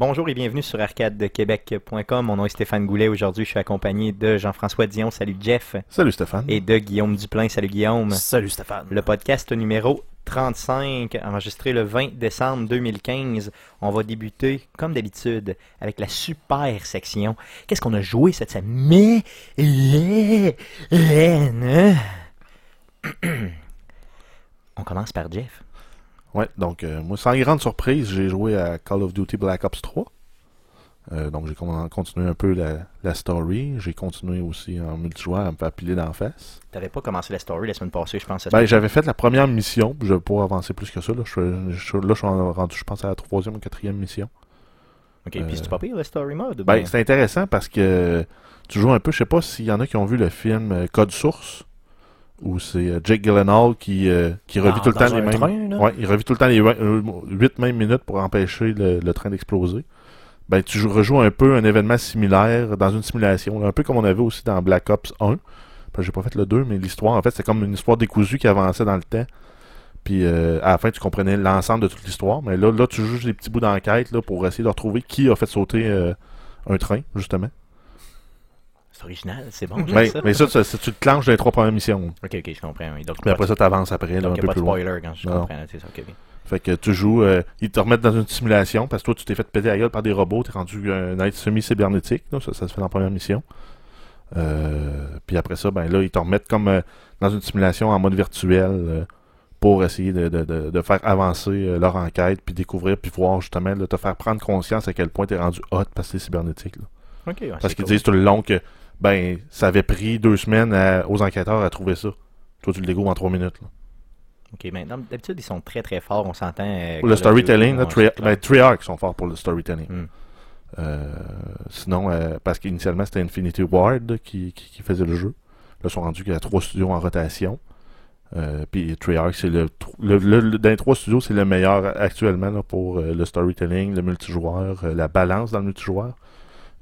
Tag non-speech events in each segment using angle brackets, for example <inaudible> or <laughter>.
Bonjour et bienvenue sur arcadequebec.com. Mon nom est Stéphane Goulet. Aujourd'hui, je suis accompagné de Jean-François Dion. Salut Jeff. Salut Stéphane. Et de Guillaume Duplain. Salut Guillaume. Salut Stéphane. Le podcast numéro 35, enregistré le 20 décembre 2015. On va débuter, comme d'habitude, avec la super section. Qu'est-ce qu'on a joué cette semaine? <clears throat> On commence par Jeff. Ouais, donc euh, moi, sans grande surprise, j'ai joué à Call of Duty Black Ops 3. Euh, donc j'ai con- continué un peu la, la story. J'ai continué aussi en multijoueur à me faire piler d'en face. T'avais pas commencé la story la semaine passée, je pense. Ben, j'avais fait la première mission, puis je vais pas avancer plus que ça. Là, je, suis- je, là, je suis en- rendu, je pense, à la troisième ou quatrième mission. ok, puis euh, c'est pas pire le story mode? Ben, c'est intéressant parce que tu joues un peu, je sais pas s'il y en a qui ont vu le film euh, Code Source, où c'est euh, Jake Gyllenhaal qui, euh, qui revit Dans- tout le temps les mêmes... train? Ouais, il revit tout le temps les 8 mêmes minutes pour empêcher le, le train d'exploser. Ben, tu joues- rejoues un peu un événement similaire dans une simulation, un peu comme on avait aussi dans Black Ops 1. Ben, j'ai pas fait le 2, mais l'histoire, en fait, c'est comme une histoire décousue qui avançait dans le temps. Puis euh, à la fin, tu comprenais l'ensemble de toute l'histoire. Mais là, là, tu joues des petits bouts d'enquête là, pour essayer de retrouver qui a fait sauter euh, un train, justement. C'est original, c'est bon. Mais, ça. tu te clenches dans les trois premières missions. Ok, ok, je comprends. oui. Donc, Mais après ça, tu avances après, là, un il n'y peu a pas de plus loin. spoiler quand je Non. comprends. C'est ça, ok. Fait que tu joues, euh, ils te remettent dans une simulation parce que toi tu t'es fait péter la gueule par des robots, t'es rendu un être semi-cybernétique, ça, ça se fait dans la première mission. Euh, puis après ça, ben là, ils te remettent comme euh, dans une simulation en mode virtuel pour essayer de, de, de, de faire avancer leur enquête, puis découvrir, puis voir justement, là, te faire prendre conscience à quel point t'es rendu hot parce que t'es cybernétique. là. Ouais, Parce qu'ils cool. disent tout le long que ben ça avait pris deux semaines à- aux enquêteurs à trouver ça. Toi tu le découvres en trois minutes. là. Ok, maintenant, d'habitude, ils sont très très forts, on s'entend. euh, Pour le storytelling, là, clair. ben, Treyarch sont forts pour le storytelling. Hmm. Euh, sinon, euh, parce qu'initialement c'était Infinity Ward qui, qui, qui faisait le jeu. Là, ils sont rendus qu'il y a trois studios en rotation. Puis Treyarch, c'est le, le, le, le- dans les trois studios, c'est le meilleur actuellement là, pour le storytelling, le multijoueur, la balance dans le multijoueur.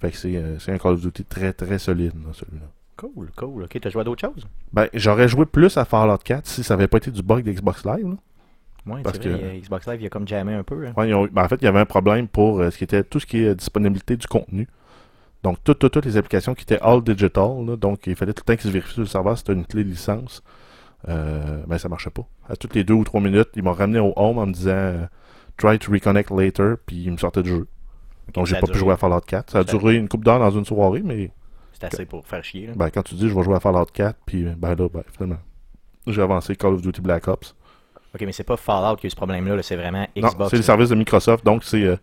Fait que c'est euh, c'est un Call of Duty très très solide, là, celui-là. Cool, cool. Ok, t'as joué à d'autres choses? Ben, j'aurais joué plus à Fallout 4 si ça avait pas été du bug d'Xbox Live. là. Ouais, Parce vrai, que- euh, Xbox Live, il a comme jamais un peu. hein. Ouais, ils ont- ben, en fait, il y avait un problème pour euh, ce qui était tout ce qui est disponibilité du contenu. Donc, tout- tout- toutes les applications qui étaient all digital, là, donc il fallait tout le temps qu'ils se vérifient sur le serveur si c'était une clé de licence. Euh, ben, ça marchait pas. À toutes les deux ou trois minutes, ils m'ont ramené au home en me disant Try to reconnect later, puis ils me sortaient du jeu. Donc, j'ai pas pu jouer à Fallout 4. Ça a duré une coupe d'heures dans une soirée, mais C'est assez pour faire chier. Là. ben, quand tu dis je vais jouer à Fallout 4, puis ben là, ben, finalement, j'ai avancé Call of Duty Black Ops. Ok, mais c'est pas Fallout qui a eu ce problème-là, là, c'est vraiment Non, Xbox. c'est le service de Microsoft, donc c'est euh,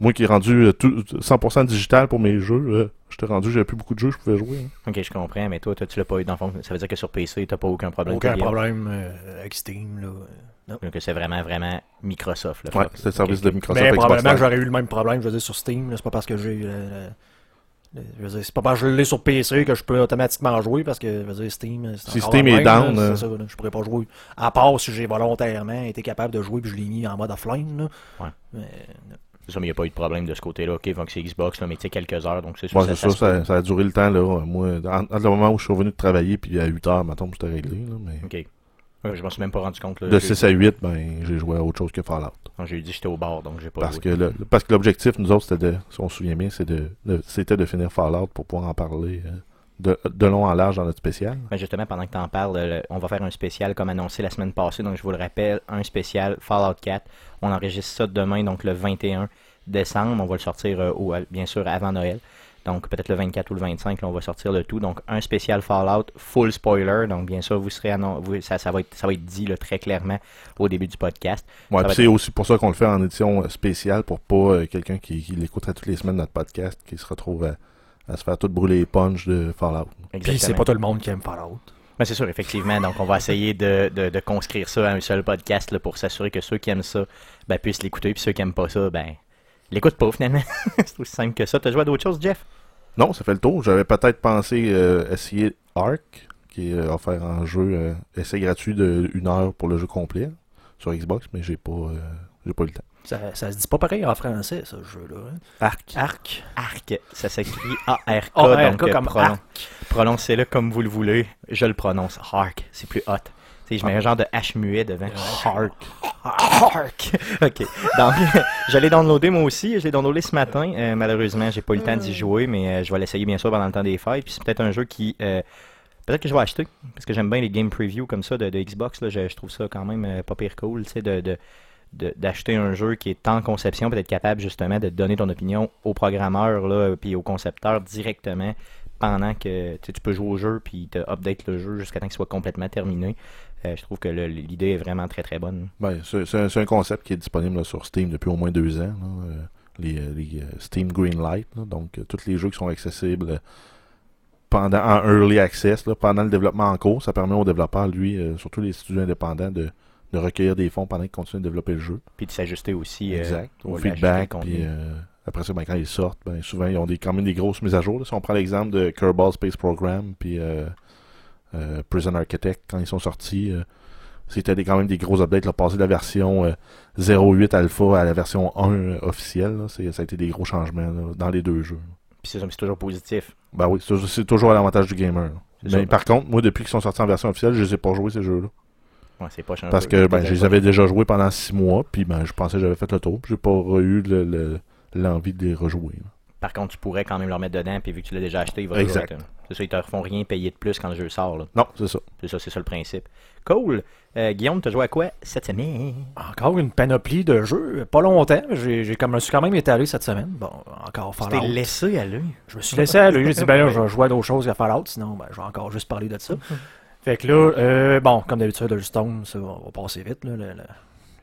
moi qui ai rendu euh, tout- 100% digital pour mes jeux. euh, je t'ai rendu, j'avais plus beaucoup de jeux, je pouvais jouer. hein. Ok, je comprends, mais toi, toi tu l'as pas eu dans le fond. Ça veut dire que sur PC, t'as pas aucun problème. Aucun problème euh, avec Steam. Là. Non. Donc c'est vraiment, vraiment Microsoft. Ouais, Fuck. c'est le service de Microsoft Mais probablement que j'aurais eu le même problème, je veux dire, sur Steam. C'est pas parce que j'ai. euh, le- le- je veux dire, c'est pas parce que je l'ai sur PC que je peux automatiquement jouer parce que je veux dire, Steam. c'est Si Steam le est même, down, là, euh. ça, là. je pourrais pas jouer. À part si j'ai volontairement été capable de jouer puis je l'ai mis en mode offline. Là. Ouais. Mais, C'est ça, mais il n'y a pas eu de problème de ce côté-là. Ok, donc c'est Xbox, là, mais tu sais, quelques heures, donc c'est sûr Ouais, ça, ça, ça a duré le temps. là. Moi, en- entre le moment où je suis revenu de travailler, puis à 8 heures, maintenant, c'était réglé. Là, mais Ok. Ouais, je m'en suis même pas rendu compte. Là, de J'ai- 6 à 8, ben, j'ai joué à autre chose que Fallout. quand J'ai dit que j'étais au bar, donc j'ai pas Parce joué. que, le- parce que l'objectif, nous autres, c'était de, si on se souvient bien, c'est de, de- c'était de finir Fallout pour pouvoir en parler euh, de, de long en large dans notre spécial. Ben, justement, pendant que tu en parles, euh, le- on va faire un spécial comme annoncé la semaine passée. Donc, je vous le rappelle, un spécial Fallout 4. On enregistre ça demain, donc le 21 décembre. On va le sortir, euh, au- bien sûr, avant Noël. Donc, peut-être le 24 ou le 25, là, on va sortir le tout. Donc, un spécial Fallout, full spoiler. Donc, bien sûr, vous serez annon- vous- ça, ça, va être, ça va être dit là, très clairement au début du podcast. Ouais, c'est aussi pour ça qu'on le fait en édition euh, spéciale pour pas euh, quelqu'un qui, qui l'écouterait toutes les semaines notre podcast qui se retrouve à, à se faire tout brûler les punch de Fallout. puis c'est pas tout le monde qui aime Fallout. Ben, c'est sûr, effectivement. Donc, on va essayer de, de, de conscrire ça à un seul podcast là, pour s'assurer que ceux qui aiment ça ben, puissent l'écouter, puis ceux qui aiment pas ça, ben, l'écoutent pas finalement. <laughs> c'est aussi simple que ça. T'as joué à d'autres choses, Jeff? Non, ça fait le tour. J'avais peut-être pensé euh, essayer Ark, qui est euh, offert en jeu euh, essai gratuit de une heure pour le jeu complet sur Xbox, mais j'ai pas euh, j'ai pas eu le temps. Ça, ça se dit pas pareil en français, ce jeu-là. hein? Arc. Arc. Arc, ça s'écrit A-R-K. A-R-K donc, comme pronon- arc. prononcez-le comme vous le voulez. Je le prononce Arc, c'est plus hot. Sais, je mets un genre de H muet devant. Hark. Hark! <laughs> ok. Donc, <laughs> je l'ai downloadé moi aussi. Je l'ai downloadé ce matin. Euh, malheureusement, j'ai pas eu le temps d'y jouer, mais euh, je vais l'essayer bien sûr pendant le temps des fêtes. Puis c'est peut-être un jeu qui. euh, peut-être que je vais acheter. Parce que j'aime bien les game previews comme ça de, de Xbox. Là, je, je trouve ça quand même euh, pas pire cool. Tu sais, de. de de- d'acheter un jeu qui est en conception, peut-être capable justement de donner ton opinion au programmeur là, puis au concepteur directement pendant que tu peux jouer au jeu puis te update le jeu jusqu'à temps qu'il soit complètement terminé. Euh, je trouve que l'idée est vraiment très très bonne. Ben, c'est un, concept qui est disponible là, sur Steam depuis au moins deux ans. là, euh, les, euh, les, Steam Greenlight. là, donc, tous les jeux qui sont accessibles pendant en early access, pendant le développement en cours, ça permet aux développeurs, lui, euh, surtout les studios indépendants, de, de recueillir des fonds pendant qu'ils continuent de développer le jeu. Puis de s'ajuster aussi exact. Au au feedback. Puis, après ça, ben, quand ils sortent, ben, souvent, ils ont des, quand même des grosses mises à jour. Si on prend l'exemple de Kerbal Space Program, puis euh, euh, Prison Architect, quand ils sont sortis, euh, c'était quand même des gros updates. Là, passer de la version euh, 0.8 alpha à la version 1 euh, officielle, là, ça a été des gros changements là, dans les deux jeux. Puis c'est toujours positif. Ben oui, c'est toujours à l'avantage du gamer. Mais par contre, moi, depuis qu'ils sont sortis en version officielle, je les ai pas joués ces jeux-là. Ouais, pas Parce que ben, je les avais déjà joués pendant six mois, puis ben, je pensais que j'avais fait le tour, puis j'ai pas eu le- le- l'envie de les rejouer. là. Par contre, tu pourrais quand même leur mettre dedans, puis vu que tu l'as déjà acheté, il va Exact. toujours être- C'est ça, ils te refont rien payer de plus quand le jeu sort. là. Non, c'est ça. C'est ça, c'est ça le principe. Cool. Euh, Guillaume, t'as joué à quoi cette semaine? Encore une panoplie de jeux. Pas longtemps. J'ai j'ai comme, je me suis quand même étalé cette semaine. Bon, encore Tu t'es Fallout. laissé aller. Je me suis laissé aller. <laughs> J'ai dit, ben là, je vais jouer à d'autres choses qu'à Fallout. Sinon, ben, je vais encore juste parler de ça. <laughs> Fait que là, euh, bon, comme d'habitude, Hearthstone, ça va, va passer vite. Là, le- le-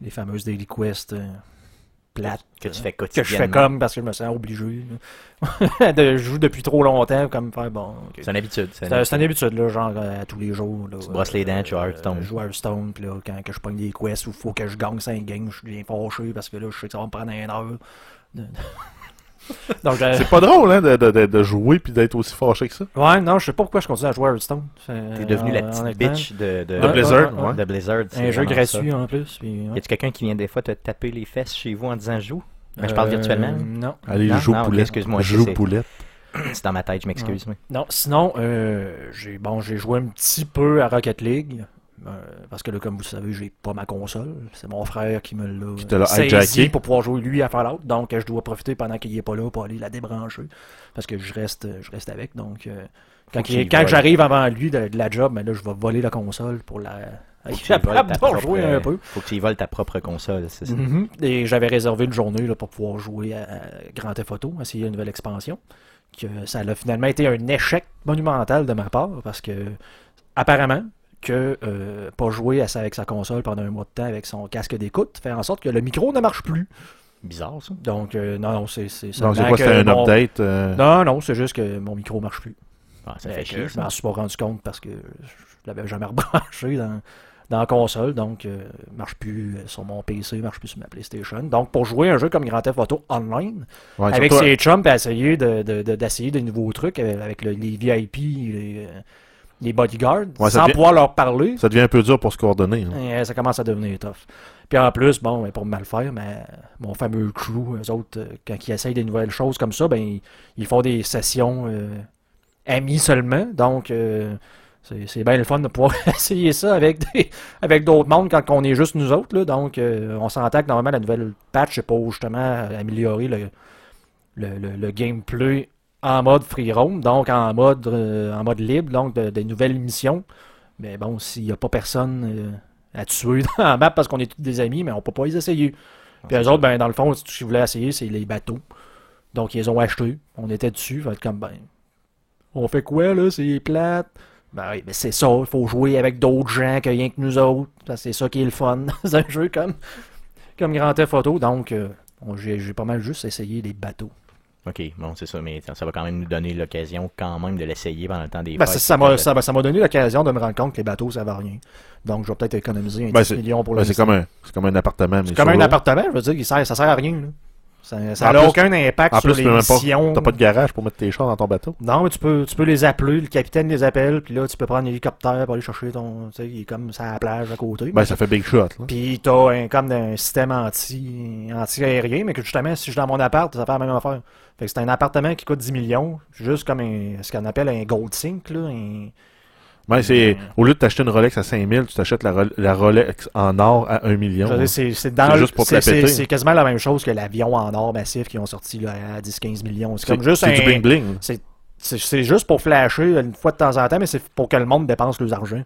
les fameuses Daily Quest euh, plates. Que tu fais que je fais comme parce que je me sens obligé. <laughs> de, je joue depuis trop longtemps, comme faire bon. C'est une habitude. c'est une habitude, là, genre euh, à tous les jours. Là, Tu brosses les dents, tu Hearthstone. Je joue à Hearthstone, puis là, quand que je pogne des quests où il faut que je gagne 5 games, je suis bien fâché parce que là, je sais que ça va me prendre une heure. <laughs> Donc, euh, C'est pas drôle hein, de, de, de, jouer puis d'être aussi fâché que ça. ouais, non, je sais pas pourquoi je continue à jouer à Hearthstone. T'es devenu la petite bitch de, de, De Blizzard, ouais, ouais. de Blizzard. c'est Un jeu gratuit ça. en plus. Puis, ouais. Y a-tu quelqu'un qui vient des fois te taper les fesses chez vous en disant joue? Ben, Je parle virtuellement. Euh, Non. Allez, Non, joue non, ok, poulet. excuse-moi, joue c'est- poulet. <clears throat> C'est dans ma tête, je m'excuse. Non, sinon, euh, j'ai bon, j'ai joué un petit peu à Rocket League. Euh, parce que là, comme vous le savez, j'ai pas ma console. C'est mon frère qui me l'a saisi pour pouvoir jouer lui à Fallout. Donc, je dois profiter pendant qu'il est pas là pour aller la débrancher. Parce que je reste, je reste avec. Donc, euh, quand, quand j'arrive avant lui de, de la job, ben là, je vais voler la console pour la. Capable <laughs> propre- jouer un peu. Faut que tu y voles ta propre console, c'est ça. Mhm. Et j'avais réservé une journée là, pour pouvoir jouer à, à Grand Theft Auto, essayer une nouvelle expansion. Que ça a finalement été un échec monumental de ma part parce que apparemment que euh, pas jouer à ça avec sa console pendant un mois de temps avec son casque d'écoute fait en sorte que le micro ne marche plus. Bizarre, ça. Donc euh, non, non, c'est c'est Donc, c'est quoi, c'était un mon- update euh, Non, non, c'est juste que mon micro marche plus. Ah, ça Fait chier, je m'en suis pas rendu compte parce que je l'avais jamais <laughs> rebranché dans, dans la console, donc euh, marche plus euh, sur mon PC, marche plus sur ma PlayStation. Donc pour jouer un jeu comme Grand Theft Auto online, ouais, avec surtout- ses chums, puis essayer de, de- de- d'essayer des nouveaux trucs euh, avec le- les VIP, les, euh, les bodyguards, Ouais, sans devient- pouvoir leur parler, Ça devient un peu dur pour se coordonner. hein. euh, ça commence à devenir tough. Puis en plus, bon, ben, pour mal faire, mais mon fameux crew, eux autres, euh, quand ils essayent des nouvelles choses comme ça, ben ils, font des sessions euh, amis seulement. Donc euh, c'est, bien le fun de pouvoir <laughs> essayer ça avec des, avec d'autres mondes quand on est juste nous autres. Là. Donc euh, on s'entend que normalement la nouvelle patch c'est pour justement améliorer le, le, le- le gameplay en mode free roam, donc en mode euh, en mode libre, donc de- des nouvelles missions. Mais bon, s'il n'y a pas personne euh, à tuer <laughs> dans la map parce qu'on est tous des amis, mais on peut pas les essayer. Puis eux autres, ben, dans le fond, ce qu'ils voulaient essayer, c'est les bateaux. Donc, ils les ont achetés. On était dessus. Fait comme, ben, on fait quoi, là? C'est plate. Ben oui, mais c'est ça. Il faut jouer avec d'autres gens que rien que nous autres. C'est ça qui est le fun <laughs> dans un jeu comme, comme Grand Theft Auto. Donc, euh, j'ai pas mal juste essayé les bateaux. Ok, bon, c'est ça, mais ça, ça va quand même nous donner l'occasion quand même de l'essayer pendant le temps des Ben, fêtes. ça ça m'a ça m'a- ça m'a donné l'occasion de me rendre compte que les bateaux, ça va rien. Donc, je vais peut-être économiser un Ben, 10 c'est- millions pour Ben, le c'est comme un, c'est comme un appartement. mais C'est comme un appartement, je veux dire, il sert, ça sert à rien. Là. Ça n'a aucun impact En sur plus, tu les peux même pas, missions. t'as pas de garage pour mettre tes chars dans ton bateau. Non, mais tu peux, tu peux les appeler, le capitaine les appelle, puis là, tu peux prendre l'hélicoptère pour aller chercher ton. Tu sais, il est comme ça à la plage à côté. Ben, ça fait big shot, là. Puis t'as un, comme un système anti, anti-aérien, mais que justement, si je suis dans mon appart, ça fait la même affaire. Fait que c'est un appartement qui coûte 10 millions, juste comme un, ce qu'on appelle un gold sink, là, un, Ouais, c'est, au lieu de t'acheter une Rolex à 5000, tu t'achètes la, Role- la Rolex en or à 1 million. Hein. C'est dans juste pour quasiment la même chose que l'avion en or massif qui ont sorti là, à 10-15 millions. C'est comme juste du bling bling. C'est juste pour flasher une fois de temps en temps, mais c'est pour que le monde dépense leurs argent.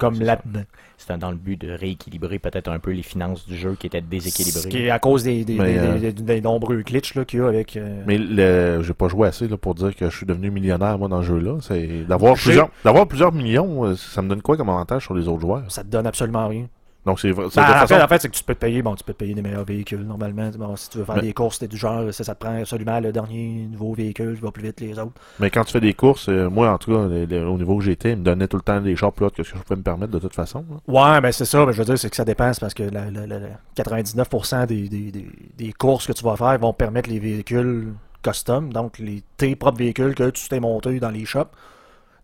Comme là-dedans. C'était dans le but de rééquilibrer peut-être un peu les finances du jeu qui étaient Ce déséquilibrées. qui est à cause des, des, euh, des- des nombreux glitches qu'il y a avec. euh, Mais le, j'ai pas joué assez là, pour dire que je suis devenu millionnaire moi dans ce jeu-là. C'est d'avoir plusieurs, d'avoir plusieurs millions, euh, ça me donne quoi comme avantage sur les autres joueurs? Ça te donne absolument rien. Donc c'est, vrai- Ben, en, façon. fait, en fait, c'est que tu peux te payer, bon, tu peux te payer des meilleurs véhicules normalement. Bon, si tu veux faire Ben- des courses, t'es du genre, ça, ça te prend absolument le dernier nouveau véhicule, qui va plus vite que les autres. Mais quand tu fais des courses, euh, moi en tout cas, les- les- au niveau que j'étais, ils me donnaient tout le temps des chars plus hautes que ce que je pouvais me permettre de toute façon. là. Ouais, ben c'est ça, mais je veux dire, c'est que ça dépend, c'est parce que la, la- la- la 99% des, des, des, des courses que tu vas faire vont permettre les véhicules custom, donc les, tes propres véhicules que tu t'es monté dans les shops.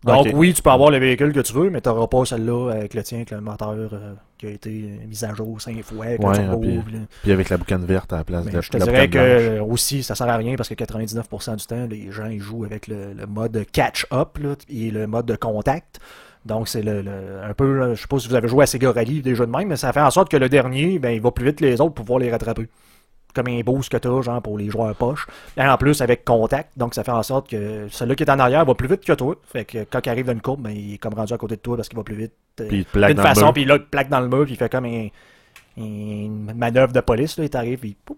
Donc oui, tu peux avoir le véhicule que tu veux, mais tu n'auras pas celle-là avec le tien, avec le moteur euh, qui a été mis à jour cinq fois, avec Ouais, le puis- puis avec la boucane verte à la place Mais de la, je te la dirais blanche. que euh, aussi, ça sert à rien parce que 99% du temps, les gens ils jouent avec le, le mode catch-up et le mode de contact. Donc c'est le, le- un peu, là, je sais pas si vous avez joué à Sega Rally des jeux de même, mais ça fait en sorte que le dernier, ben, il va plus vite que les autres pour pouvoir les rattraper. Comme un boost que t'as, genre pour les joueurs poche. Et en plus avec contact, donc ça fait en sorte que celui qui est en arrière va plus vite que toi. Fait que quand il arrive dans une courbe, ben, il est comme rendu à côté de toi parce qu'il va plus vite. euh, Puis d'une façon, puis là, il te plaque dans le mur, puis il fait comme un- une manœuvre de police, là, il t'arrive, puis poup,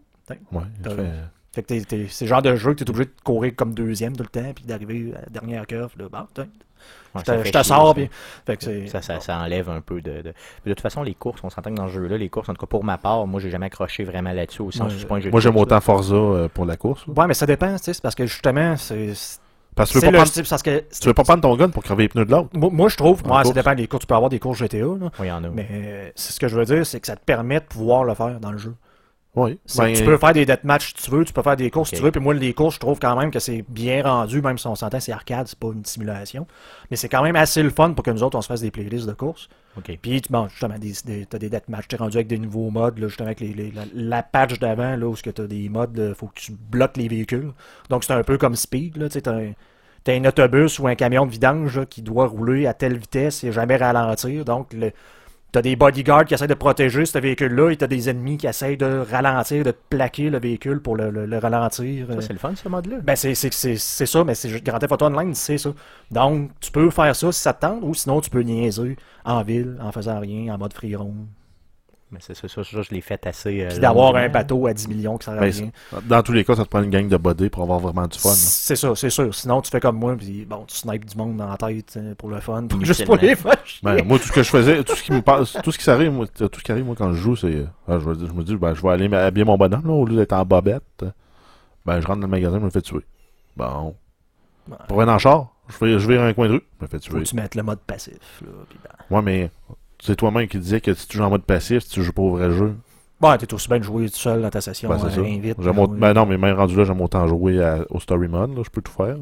Ouais, il T'as- fait- fait que c'est le genre de jeu que t'es obligé de courir comme deuxième tout le temps, puis d'arriver à la dernière curve, là, tiens, Ouais, je ça te- je sors, ça. puis... Fait que c'est... Ça, ça, ça enlève un peu de, de... De toute façon, les courses, on s'entend que dans ce jeu-là, les courses, en tout cas pour ma part, moi, j'ai jamais accroché vraiment là-dessus au sens Ouais. un jeu Moi j'aime autant. Forza euh, pour la course. Ouais, mais ça dépend, tu sais, c'est parce que justement, c'est... Parce que tu veux, pas le prendre, parce que... tu veux pas prendre ton gun pour crever les pneus de l'autre. Moi, moi, je trouve, moi, ça dépend des courses, tu peux avoir des courses GTA, là, Oui, il y en a. mais euh, c'est ce que je veux dire, c'est que ça te permet de pouvoir le faire dans le jeu. Oui. C'est Ben, tu peux faire des deathmatch si tu veux, tu peux faire des courses si tu veux, puis moi, les courses, je trouve quand même que c'est bien rendu, même si on s'entend, c'est arcade, c'est pas une simulation, mais c'est quand même assez le fun pour que nous autres, on se fasse des playlists de courses. OK. Puis, tu- bon, justement, des, des, t'as des. T'es rendu avec des nouveaux modes, là, justement, avec les, les- la, la patch d'avant, là, où ce que t'as des modes, là, faut que tu bloques les véhicules. Donc, c'est un peu comme Speed, là, tu sais, t'as un, t'as un autobus ou un camion de vidange, là, qui doit rouler à telle vitesse et jamais ralentir. Donc, le, t'as des bodyguards qui essaient de protéger ce véhicule-là et t'as des ennemis qui essayent de ralentir, de plaquer le véhicule pour le, le- le ralentir. Ça, c'est le fun, ce mode-là. Ben, c'est, c'est, c'est, c'est ça, mais c'est Grand Theft Auto Online, c'est ça. Donc, tu peux faire ça si ça te tente, ou sinon, tu peux niaiser en ville, en faisant rien, en mode free roam. Mais c'est ça, ça, ça, je l'ai fait assez. euh, Puis d'avoir un bateau à 10 millions qui à ben, rien. c'est- dans tous les cas, ça te prend une gang de bodés pour avoir vraiment du fun. C'est ça, c'est sûr. Sinon, tu fais comme moi, puis bon, tu snipes du monde dans la tête euh, pour le fun, <laughs> pour- juste pour les chier. Ben, moi, tout ce que je faisais, tout ce qui me passe, tout ce qui s'arrive, moi, tout ce qui arrive, moi, quand je joue, c'est, ah, je, je me dis, ben, je vais aller m'habiller mon bonhomme, là, au lieu d'être en bobette. Ben, je rentre dans le magasin, je me fais tuer. Bon. Pour venir en char, je vais, je vais un coin de rue, je me fais Faut tuer. que tu mettes le mode passif. Là, ben. Ouais, mais, c'est toi-même qui disais que si tu joues en mode passif, si tu joues pas au vrai jeu. Bon, t'es aussi bien de jouer tout seul dans ta session. Ben, c'est euh, invite, Ben, non, mais même rendu là, j'aime autant jouer à- au story mode, là, je peux tout faire.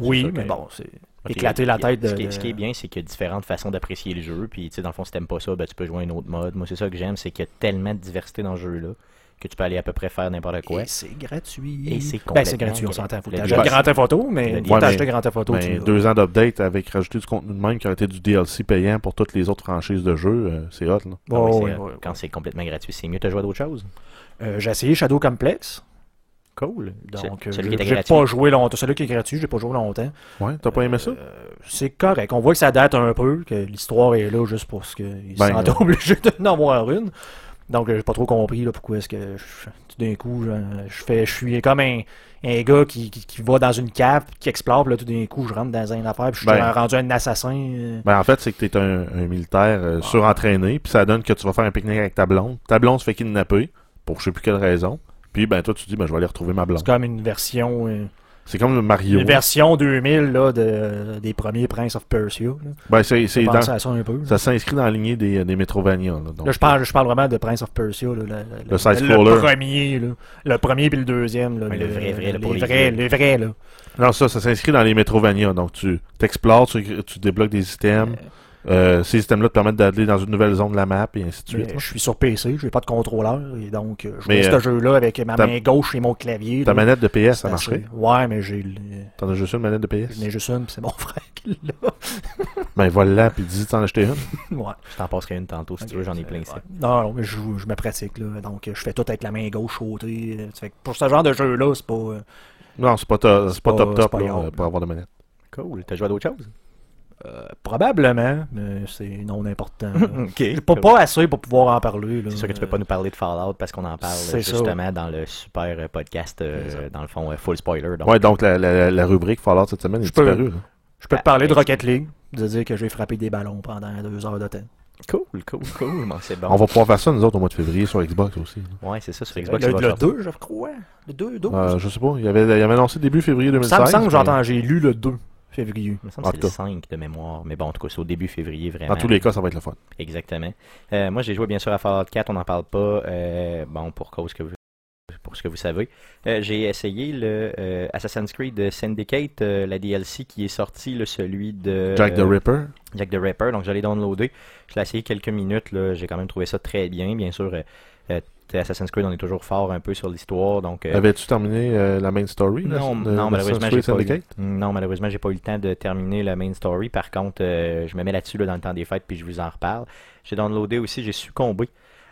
Oui, mais que- bon, c'est éclater la tête de. Ce qui, est, ce qui est de- bien, c'est qu'il y a différentes façons d'apprécier le jeu. Puis, tu sais, dans le fond, si t'aimes pas ça, ben, tu peux jouer à un autre mode. Moi, c'est ça que j'aime, c'est qu'il y a tellement de diversité dans ce jeu-là que tu peux aller à peu près faire n'importe quoi. Et c'est gratuit. Et c'est Ben, c'est gratuit, on s'entend. Faut Le t'acheter début- Grand Auto, mais Le faut Ouais, t'acheter Grand tu Ben, l'as. deux ans d'update avec rajouter du contenu de même qui aurait été du DLC payant pour toutes les autres franchises de jeux, euh, c'est hot, là. Ah oui, ouais, euh, ouais, Quand c'est complètement gratuit, c'est mieux de jouer à d'autres choses? Euh, J'ai essayé Shadow Complex. Cool. Donc, celui euh, qui j'ai gratuit. pas joué longtemps. Celui qui est gratuit, j'ai pas joué longtemps. Ouais, t'as pas aimé ça? Euh, c'est correct. On voit que ça date un peu, que l'histoire est là juste pour ce qu'ils Ben, se sentent euh, obligés d'en avoir une. Donc, euh, j'ai pas trop compris là, pourquoi est-ce que je- tout d'un coup, je, je fais, je suis comme un, un gars qui, qui, qui va dans une cave, qui explore, puis là, tout d'un coup, je rentre dans une affaire, puis je suis Ben. rendu un assassin. euh. Ben, en fait, c'est que t'es un, un militaire euh, Ah. surentraîné, puis ça donne que tu vas faire un pique-nique avec ta blonde. Ta blonde se fait kidnapper, pour je sais plus quelle raison. Puis, ben, toi, tu dis, ben, je vais aller retrouver ma C'est blonde. comme une version, euh, C'est comme le Mario. une version 2000 là, de, des premiers Prince of Persia. Là. Ben, c'est, c'est dans, ça un peu. ça s'inscrit dans la lignée des, des Metrovania, là. Donc, Là, je parle, je parle vraiment de Prince of Persia, là, le, le- Le le premier, là. le premier puis le deuxième, là, Ouais, le vrai, vrai, là, pour les vrais, vieux. les vrais, là. Non, ça, ça s'inscrit dans les Metrovania. Donc, tu t'explores, tu, tu débloques des items. Euh, ces items-là te permettent d'aller dans une nouvelle zone de la map, et ainsi de Mais suite. je suis sur PC, j'ai pas de contrôleur, et donc euh, je joue euh, ce jeu-là avec ma main gauche et mon clavier. Ta là. manette de PS, ça marcherait? assez- Ouais, mais j'ai le- T'en as juste une manette de PS? j'en ai juste une, puis c'est mon <laughs> frère. qu'il l'a. <laughs> Ben, vole-la, puis dis t'en acheter une. <laughs> Ouais. Je t'en passerai une tantôt si tu veux, j'en ai plein ici. Ouais. Non, non, mais je, je me pratique, là. Donc, je fais tout avec la main gauche sautée. euh, pour ce genre de jeu-là, c'est pas. euh, Non, c'est pas, to- c'est pas pas- top c'est top, pas là, grave. euh, pour avoir de manette. Cool. T'as joué à d'autres choses? Euh, probablement, mais c'est non important. là. <laughs> ok. J'ai pas, pas assez pour pouvoir en parler. C'est sûr que tu peux pas nous parler de Fallout parce qu'on en parle ça. justement dans le super podcast, euh, ça. dans le fond, euh, full spoiler. Donc, Ouais, donc la, la, la rubrique Fallout cette semaine est Je peux- disparue. là. Je peux te Ah, parler de ben, Rocket League, de dire que j'ai frappé des ballons pendant deux heures de temps. Cool, cool, cool. Bon, c'est bon. On va pouvoir faire ça, nous autres, au mois de février sur Xbox aussi. Ouais, c'est ça, sur Xbox. le le sortir. 2, je crois. Le 2, 12. Euh, je sais pas, il avait, il avait annoncé début février ça 2016. me semble que mais- j'entends, j'ai lu le 2 février. Il me semble En que c'est le cas. 5 de mémoire. Mais bon, en tout cas, c'est au début février, vraiment. Dans tous les cas, ça va être le fun. Exactement. Euh, moi, j'ai joué bien sûr à Fallout 4, on n'en parle pas, euh, bon, pour cause que vous, pour ce que vous savez. Euh, j'ai essayé le euh, Assassin's Creed Syndicate, euh, la DLC qui est sortie, là, celui de Jack the euh, Ripper. Jack the Ripper, donc j'allais downloader. Je l'ai essayé quelques minutes, j'ai quand même trouvé ça très bien. Bien sûr, euh, euh, Assassin's Creed, on est toujours fort un peu sur l'histoire, donc... euh, Avais-tu terminé euh, la main story? non, malheureusement, j'ai pas eu, Syndicate? non, malheureusement, j'ai pas eu le temps de terminer la main story. Par contre, euh, je me mets là-dessus là, dans le temps des fêtes, puis je vous en reparle. J'ai downloadé aussi, j'ai succombé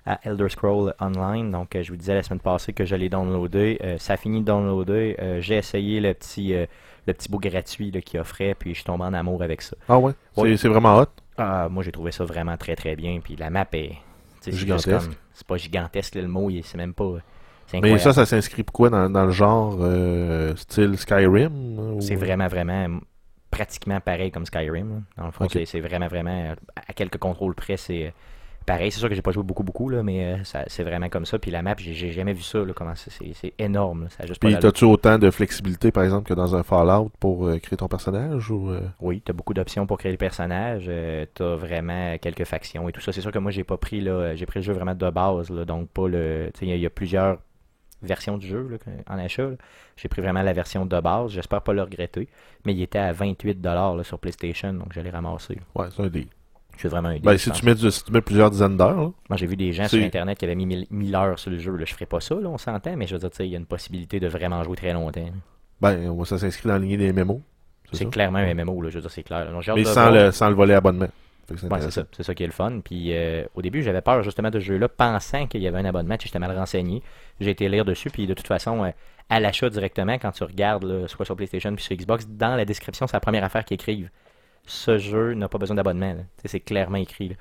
à Elder Scroll Online. Donc, euh, je vous disais la semaine passée que je l'ai downloadé. Euh, ça a fini de downloader. J'ai essayé le petit, le petit bout gratuit qu'il offrait, puis je suis tombé en amour avec ça. Ah ouais? C'est- Ouais. C'est vraiment hot? Ah, moi, j'ai trouvé ça vraiment très très bien. Puis la map est. Gigantesque. C'est pas gigantesque, là, le mot, il- c'est même pas. Mais ça, ça s'inscrit pourquoi dans, dans le genre euh, style Skyrim? ou- C'est vraiment, vraiment pratiquement pareil comme Skyrim. là. Dans le fond, c'est- vraiment, vraiment, à quelques contrôles près, c'est pareil. C'est sûr que j'ai pas joué beaucoup, beaucoup, là, mais euh, c'est vraiment comme ça. Puis la map, j'ai jamais vu ça, là, comment c'est- énorme. là. Ça a juste Puis t'as-tu autant de flexibilité, par exemple, que dans un Fallout pour euh, créer ton personnage? ou euh, Oui, t'as beaucoup d'options pour créer le personnage. euh, t'as vraiment quelques factions et tout ça. C'est sûr que moi, j'ai pas pris, là, j'ai pris le jeu vraiment de base, là, donc pas le. tu sais, Il y, a- il y a plusieurs versions du jeu là, en achat. J'ai pris vraiment la version de base. J'espère pas le regretter. Mais il était à 28$ là, sur PlayStation, donc je l'ai ramassé. Ouais, c'est un deal. Je suis vraiment un Ben, si tu, mets si tu mets plusieurs dizaines d'heures, Moi, j'ai vu des gens sur C'est- Internet qui avaient mis 1000 1000 heures sur le jeu. Là. Je ferais pas ça, là, on s'entend, mais je veux dire, il y a une possibilité de vraiment jouer très longtemps. ben, ça s'inscrit dans la lignée des mémos. C'est clairement un MMO, là, je veux dire, c'est clair. Donc, Mais sans le, sans le volet abonnement. C'est Ouais, c'est ça. C'est ça qui est le fun. Puis euh, au début, j'avais peur justement de ce jeu-là, pensant qu'il y avait un abonnement. puis J'étais mal renseigné. J'ai été lire dessus. Puis de toute façon, euh, à l'achat directement, quand tu regardes, là, soit sur PlayStation puis sur Xbox, dans la description, c'est la première affaire qu'ils écrivent. Ce jeu n'a pas besoin d'abonnement. C'est clairement écrit. là.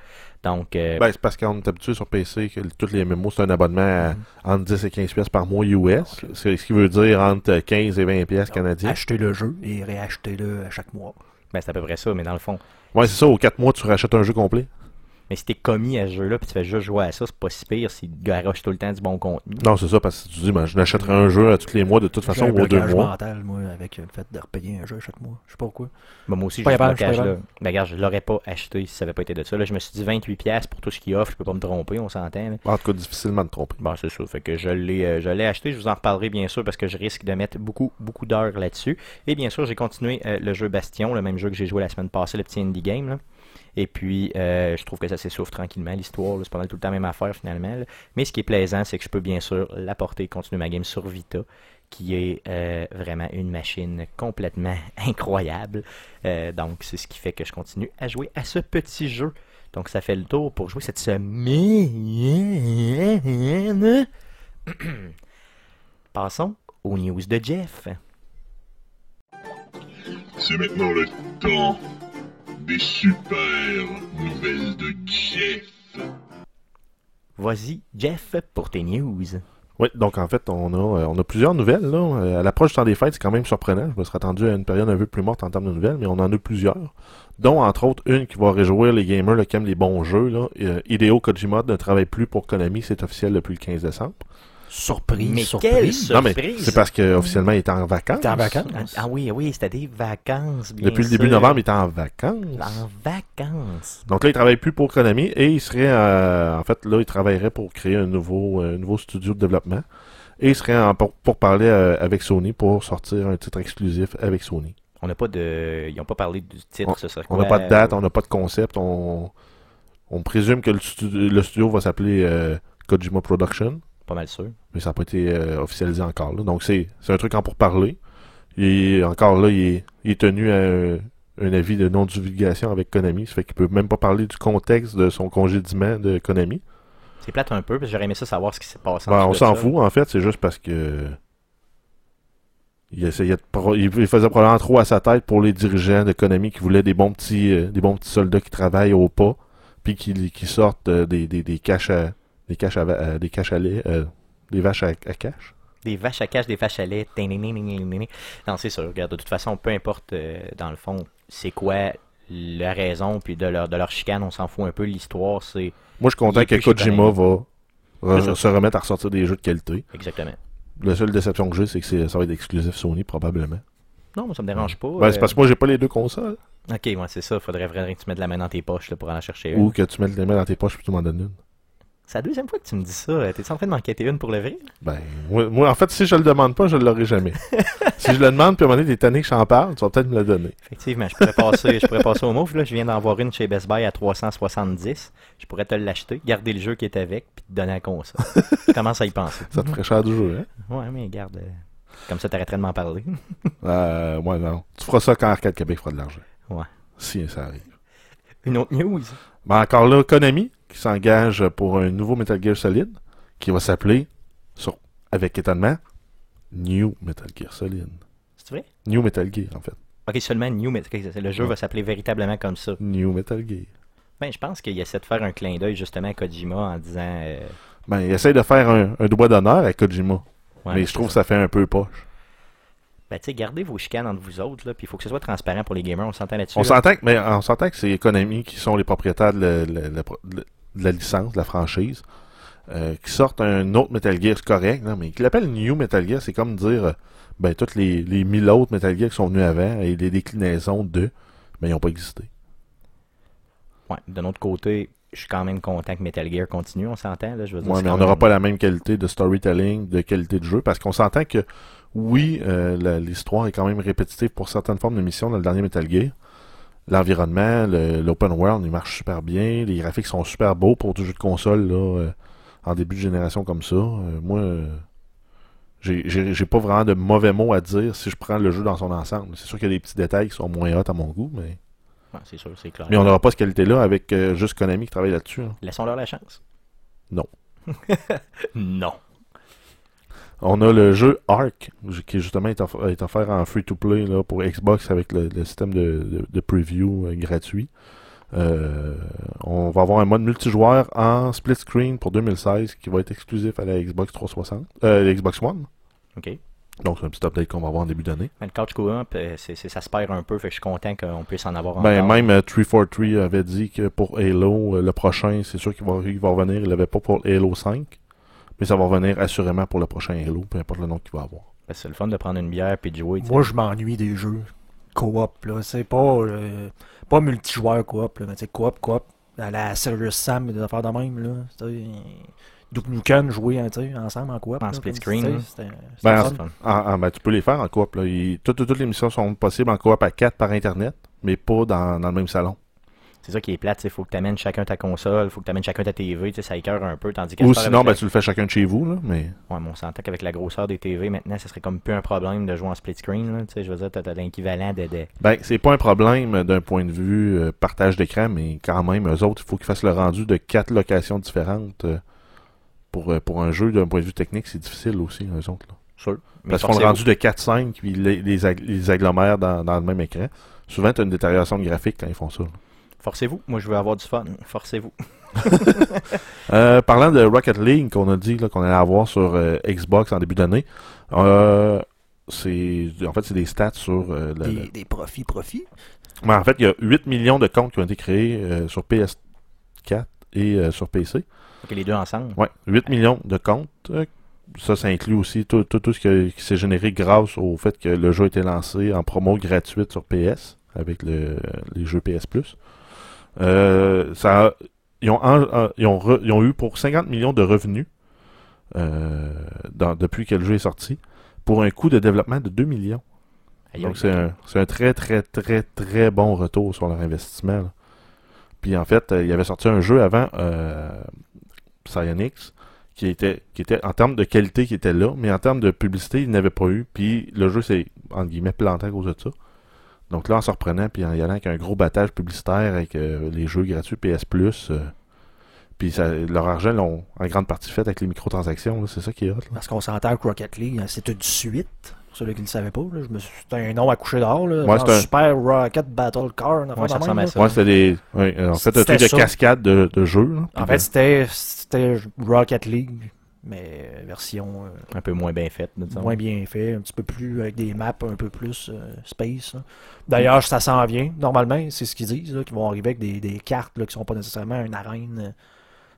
Donc, euh, Ben, c'est parce qu'on est habitué sur PC que tous les MMO, c'est un abonnement à entre 10 et 15 pièces par mois US. C'est ce qui veut dire entre 15 et 20 pièces canadiens. Acheter le jeu et réacheter-le à chaque mois. ben, c'est à peu près ça. Mais dans le fond, Ouais, c'est ça, aux 4 mois, tu rachètes un jeu complet. Mais si t'es commis à ce jeu-là puis tu fais juste jouer à ça, c'est pas si pire s'il garoche tout le temps du bon contenu. Non, c'est ça, parce que tu dis, ben, je n'achèterai un jeu à tous les mois de toute façon ou deux mois. mental, moi, avec le fait de repayer un jeu à chaque mois. Je sais pas pourquoi. Ben, moi aussi, j'ai pas blocage-là. Ben, regarde, je l'aurais pas acheté si ça avait pas été de ça. Là, je me suis dit 28$ pour tout ce qu'il offre, je peux pas me tromper, on s'entend. là. En tout cas, difficilement de tromper. Bon, c'est ça. Fait que je l'ai, euh, je l'ai acheté. Je vous en reparlerai bien sûr parce que je risque de mettre beaucoup, beaucoup d'heures là-dessus. Et bien sûr, j'ai continué euh, le jeu Bastion, le même jeu que j'ai joué la semaine passée, le petit indie game. là. Et puis, euh, je trouve que ça s'essouffle tranquillement, l'histoire. C'est pas mal tout le temps la même affaire finalement. Mais ce qui est plaisant, c'est que je peux bien sûr l'apporter et continuer ma game sur Vita, qui est euh, vraiment une machine complètement <laughs> incroyable. Euh, donc, c'est ce qui fait que je continue à jouer à ce petit jeu. Donc, ça fait le tour pour jouer cette semaine. <clears throat> Passons aux news de Jeff. C'est maintenant le temps des super nouvelles de Jeff. Vas-y, Jeff, pour tes news. Oui, donc en fait, on a, euh, on a plusieurs nouvelles. Là. Euh, À l'approche du temps des fêtes, c'est quand même surprenant. Je me serais attendu à une période un peu plus morte en termes de nouvelles, mais on en a plusieurs. Dont, entre autres, une qui va réjouir les gamers là, qui aiment les bons jeux. Là. Euh, Hideo Kojima ne travaille plus pour Konami, c'est officiel depuis le 15 décembre. Surprise, Mais surprise. quelle Non, mais surprise! c'est parce qu'officiellement, il est en vacances. T'es en vacances? Ah, ah oui, oui, c'était des vacances, bien Depuis le début novembre, il est en vacances. En vacances. Donc là, il travaille plus pour Konami et il serait, euh, en fait, là, il travaillerait pour créer un nouveau, euh, nouveau studio de développement. Et il serait en, pour, pour parler euh, avec Sony pour sortir un titre exclusif avec Sony. On n'a pas de. Ils n'ont pas parlé du titre, ce serait On quoi? n'a pas de date, on n'a pas de concept. On, on présume que le studio, le studio va s'appeler euh, Kojima Production, Pas mal sûr. mais ça n'a pas été euh, officialisé encore. là. Donc c'est c'est un truc en pourparler. Il est, encore là, il est, il est tenu à euh, un avis de non-divulgation avec Konami. Ça fait qu'il peut même pas parler du contexte de son congédiement de Konami. C'est plate un peu, parce que j'aurais aimé ça savoir ce qui s'est passé. en Ben, on s'en fout, en fait, c'est juste parce que. Il, essayait de pro- il il faisait probablement trop à sa tête pour les dirigeants de Konami qui voulaient des bons petits, euh, des bons petits soldats qui travaillent au pas, puis qui, qui sortent euh, des, des, des caches à, des caches à, euh, des caches à lait, euh, des vaches à, à cache? Des vaches à cache, des vaches à lait. Non, c'est sûr. Regarde, de toute façon, peu importe, euh, dans le fond, c'est quoi la raison, puis de leur, de leur chicane, on s'en fout un peu. L'histoire, c'est Moi, je suis content Il que Kojima va re- ça. se remettre à ressortir des jeux de qualité. exactement. La seule déception que j'ai, c'est que ça va être exclusif Sony, probablement. Non, moi, ça me dérange pas. Ben, c'est parce que moi, j'ai pas les deux consoles. Ok, ouais, c'est ça. Faudrait vraiment que tu mettes la main dans tes poches là, pour en chercher une. Ou que tu mettes les mains dans tes poches puis tu m'en donnes une. C'est la deuxième fois que tu me dis ça. T'es en train de m'enquêter une pour le vrai? Ben, moi, moi, en fait, si je le demande pas, je l'aurai jamais. <laughs> si je le demande, puis à un moment donné, t'es tanné que j'en parle, tu vas peut-être me le donner. Effectivement, je pourrais passer, je pourrais passer au move. Là. Je viens d'en voir une chez Best Buy à 370. Je pourrais te l'acheter, garder le jeu qui est avec, puis te donner la console. Je commence à y penser. Ça te ferait cher du jeu, hein? Ouais, mais garde. euh, Comme ça, t'arrêterais de m'en parler. <laughs> Euh, ouais, non. Tu feras ça quand Arcade Québec fera de l'argent. Ouais. Si ça arrive. Une autre news? Ben, encore là, Konami, qui s'engage pour un nouveau Metal Gear Solid, qui va s'appeler, avec étonnement, New Metal Gear Solid. C'est vrai? New Metal Gear, en fait. Ok, seulement New Metal ok, Le jeu va s'appeler véritablement comme ça. New Metal Gear. Ben, je pense qu'il essaie de faire un clin d'œil justement à Kojima en disant. euh, Ben, il essaie de faire un, un doigt d'honneur à Kojima. ouais, mais je trouve que ça fait un peu poche. Ben, tu sais, gardez vos chicanes entre vous autres, là, puis il faut que ce soit transparent pour les gamers, on s'entend là-dessus. On là. s'entend que, mais on s'entend que c'est Konami qui sont les propriétaires de, de la licence, de la franchise, euh, qui sortent un autre Metal Gear correct, mais qui l'appellent New Metal Gear, c'est comme dire, euh, ben, toutes les, les mille autres Metal Gear qui sont venus avant et les déclinaisons de, ben, ils n'ont pas existé. Ouais, de notre côté, je suis quand même content que Metal Gear continue, on s'entend, là, je veux dire. Ouais, mais on n'aura même- pas la même qualité de storytelling, de qualité de jeu, parce qu'on s'entend que, oui, euh, l'histoire est quand même répétitive pour certaines formes de missions dans le dernier Metal Gear. L'environnement, le- l'open world, il marche super bien. Les graphiques sont super beaux pour du jeu de console, là, euh, en début de génération comme ça. Euh, moi, euh, j'ai- pas vraiment de mauvais mots à dire si je prends le jeu dans son ensemble. C'est sûr qu'il y a des petits détails qui sont moins hot à mon goût, mais, Ouais, c'est sûr, c'est clair. mais on n'aura pas cette qualité-là avec euh, juste Konami qui travaille là-dessus. hein. Laissons-leur la chance. Non. <laughs> non. On a le jeu Ark, qui justement est, off- est offert en free-to-play pour Xbox avec le, le système de, de- de preview euh, gratuit. Euh, on va avoir un mode multijoueur en split screen pour 2016 qui va être exclusif à la Xbox 360, euh, la Xbox One. OK. Donc c'est un petit update qu'on va avoir en début d'année. Le couch co-op, euh, c'est- c'est- ça se perd un peu, fait que je suis content qu'on puisse en avoir Ben, encore. même euh, 343 avait dit que pour Halo, euh, le prochain, c'est sûr qu'il va, il va revenir. Il l'avait pas pour Halo 5, mais ça va revenir assurément pour le prochain Halo, peu importe le nom qu'il va avoir. Ben, c'est le fun de prendre une bière puis de jouer. Moi, je m'ennuie des jeux coop, là. C'est pas, euh, pas multijoueur coop, là. Mais coop, coop. À la Serious Sam et des affaires de même, là. Duke Nukem jouer, hein, ensemble en coop. En là, split screen. C'était c'était Ben, en- fun. Ah, ah, ben, tu peux les faire en coop. Là. Il- toutes, toutes les missions sont possibles en coop à 4 par Internet, mais pas dans, dans le même salon. C'est ça qui est plate, il faut que tu amènes chacun ta console, faut que tu amènes chacun ta TV, tu sais, ça écœure un peu. Tandis que Ou sinon, ben, la- tu le fais chacun de chez vous. Là, mais Ouais, mais on s'entend qu'avec la grosseur des TV maintenant, ça serait comme plus un problème de jouer en split screen. Là, tu sais, je veux dire, t'as t'as l'équivalent de, de- ben, c'est pas un problème d'un point de vue euh, partage d'écran, mais quand même, eux autres, il faut qu'ils fassent le rendu de 4 locations différentes. euh, pour, euh, pour un jeu, d'un point de vue technique, c'est difficile aussi, eux autres. Là. Sûr. Mais Parce qu'on le forcez-vous. rendu de 4-5, puis les, les, ag- les agglomèrent dans, dans le même écran. Souvent, tu as une détérioration de graphique quand ils font ça. là. Forcez-vous. Moi, je veux avoir du fun. Forcez-vous. <laughs> Euh, parlant de Rocket League qu'on a dit qu'on allait avoir sur euh, Xbox en début d'année, euh, c'est en fait c'est des stats sur euh, le- Des, le- des profits, profits? Ouais, en fait il y a 8 millions de comptes qui ont été créés euh, sur PS4 et euh, sur PC. Les deux ensemble. Ouais, 8 millions de comptes. Euh, Ça, ça inclut aussi tout, tout, tout ce qui, qui s'est généré grâce au fait que le jeu a été lancé en promo gratuite sur PS avec le, les jeux PS Plus. Euh, ça ils, ont en- en- ils, ont re- ils ont eu pour 50 millions de revenus euh, dans- depuis que le jeu est sorti pour un coût de développement de 2 millions. Aïe, Donc c'est un, très très très très bon retour sur leur investissement. là. Puis en fait, euh, il avait sorti un jeu avant euh, Psyonix qui était qui était en termes de qualité qui était là, mais en termes de publicité, il n'avait pas eu. Puis le jeu s'est entre guillemets planté à cause de ça. Donc là, en se reprenant, puis en y allant avec un gros battage publicitaire avec euh, les jeux gratuits PS Plus, euh, puis ça- leur argent, l'ont en grande partie fait avec les microtransactions. là, C'est ça qui est hot. là. Parce qu'on s'entend que Rocket League, hein, c'est une suite. Pour ceux qui ne le savaient pas, là, je me suis... c'était un nom à coucher dehors. Là, Ouais, genre c'est un- Super Rocket Battle Car. Ouais, ça même, ça. Ouais, c'était des. ouais, en fait, un truc de cascade de, de jeux. En fait, c'était, c'était Rocket League, mais euh, version euh, Un peu moins bien faite, disons. moins bien fait, un petit peu plus avec des maps un peu plus euh, space. là. D'ailleurs, ça s'en vient. Normalement, c'est ce qu'ils disent, qu'ils vont arriver avec des, des cartes là, qui sont pas nécessairement une arène euh,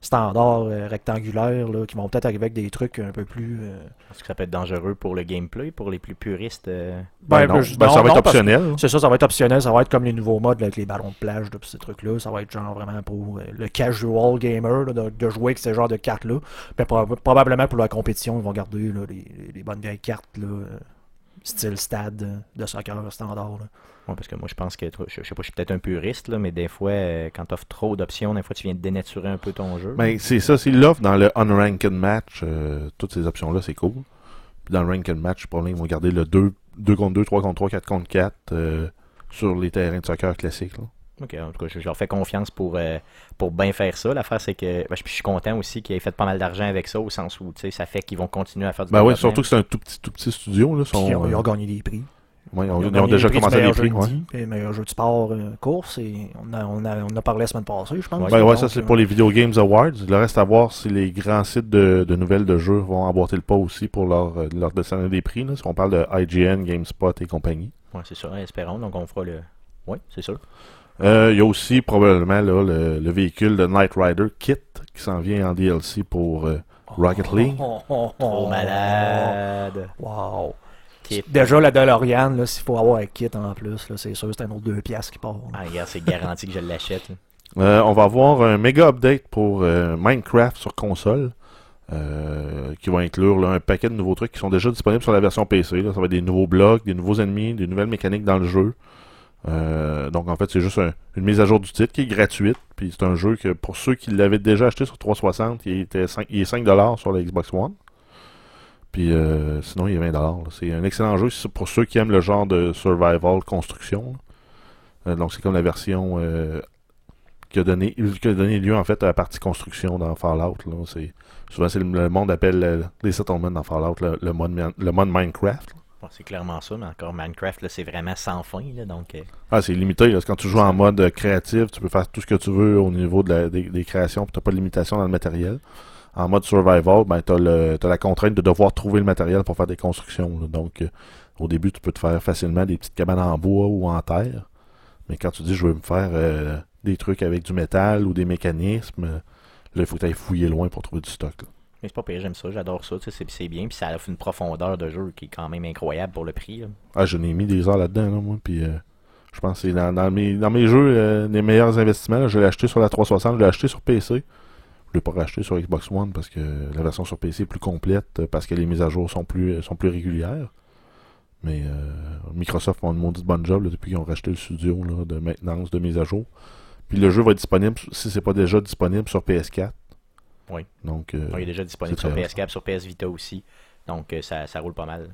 standard euh, rectangulaire, là, qui vont peut-être arriver avec des trucs un peu plus. euh, Est-ce que ça peut être dangereux pour le gameplay, pour les plus puristes euh, Ben ben, non, je- ben, non, ça va non, être optionnel. C'est ça, ça va être optionnel, ça va être comme les nouveaux modes là, avec les ballons de plage, là, ces trucs-là. Ça va être genre vraiment pour euh, le casual gamer là, de, de jouer avec ce genre de cartes-là. Puis proba- probablement pour la compétition, ils vont garder là, les, les bonnes vieilles cartes là, euh, style stade euh, de soccer standard. Ouais, parce que moi, je pense que, je, je sais pas, je suis peut-être un puriste, là, mais des fois, euh, quand tu offres trop d'options, des fois, tu viens de dénaturer un peu ton jeu. Ben, c'est ça, s'ils l'offrent dans le unranked match, euh, toutes ces options-là, c'est cool. Puis dans le ranked match, pour ils vont garder le 2, 2 contre 2, 3 contre 3, 4 contre 4 euh, sur les terrains de soccer classiques. là. Ok, en tout cas, je, je leur fais confiance pour, euh, pour bien faire ça. L'affaire, c'est que ben, je, je suis content aussi qu'ils aient fait pas mal d'argent avec ça, au sens où tu sais, ça fait qu'ils vont continuer à faire du Ben oui, surtout que c'est un tout petit, tout petit studio. Là, ils, ont, ils ont gagné des prix. Ouais, ils ont, Ils ont déjà le commencé à les prix. jeu Ouais. meilleur jeu de sport euh, course. Et on, a, on, a, on a parlé la semaine passée, je pense. Ben ouais, ça c'est euh, pour les Video Games Awards. Il reste à voir si les grands sites de, de nouvelles de jeux vont emboîter le pas aussi pour leur, euh, leur décerner des prix. Là, si on parle de IGN, GameSpot et compagnie. Ouais, c'est ça, espérons. Donc, on fera le. Oui, c'est sûr. Euh, Il y a aussi probablement là, le, le véhicule de Knight Rider Kit qui s'en vient en DLC pour euh, Rocket League. Oh, oh, oh, oh. malade. Wow. Kit. Déjà, la DeLorean, là, s'il faut avoir un kit en plus, là, c'est sûr, c'est un autre 2 piastres qui part. là. Ah, regarde, c'est garanti que je l'achète. là. Euh, on va avoir un méga update pour euh, Minecraft sur console. euh, qui va inclure là, un paquet de nouveaux trucs qui sont déjà disponibles sur la version PC. là. Ça va être des nouveaux blocs, des nouveaux ennemis, des nouvelles mécaniques dans le jeu. Euh, donc en fait, c'est juste un- une mise à jour du titre qui est gratuite. Puis c'est un jeu que pour ceux qui l'avaient déjà acheté sur 360, il, était 5, il est 5$ sur la Xbox One. Puis euh, sinon, il est 20$. là. C'est un excellent jeu pour ceux qui aiment le genre de survival construction. Euh, donc c'est comme la version euh, qui a donné qui a donné lieu en fait à la partie construction dans Fallout. Là. Souvent c'est le, monde appelle les settlements dans Fallout le, le mode, le mode Minecraft. Bon, c'est clairement ça, mais encore Minecraft, c'est vraiment sans fin. Là, donc, Ah, c'est limité. Là. Quand tu joues en mode créatif, tu peux faire tout ce que tu veux au niveau de la- des, des créations, tu n'as pas de limitation dans le matériel. En mode survival, ben, tu as, la contrainte de devoir trouver le matériel pour faire des constructions. là. Donc, euh, au début, tu peux te faire facilement des petites cabanes en bois ou en terre. Mais quand tu dis je veux me faire euh, des trucs avec du métal ou des mécanismes, euh, là, il faut que tu ailles fouiller loin pour trouver du stock. là. mais c'est pas pire, j'aime ça, j'adore ça, c'est, bien, puis ça offre une profondeur de jeu qui est quand même incroyable pour le prix. là. Ah, je n'ai mis des heures là-dedans, là, moi. Puis, euh, je pense que c'est dans, dans mes, dans mes jeux, euh, les meilleurs investissements. là, je l'ai acheté sur la 360, je l'ai acheté sur PC. Je l'ai pas racheté sur Xbox One parce que la version sur PC est plus complète, parce que les mises à jour sont plus, sont plus régulières. Mais euh, Microsoft font une maudite bonne job là, depuis qu'ils ont racheté le studio là, de maintenance, de mise à jour. Puis le jeu va être disponible, si c'est pas déjà disponible, sur PS4. Oui. Donc, euh, il est déjà disponible sur très PS4, sur PS Vita aussi. Donc, euh, ça, ça roule pas mal.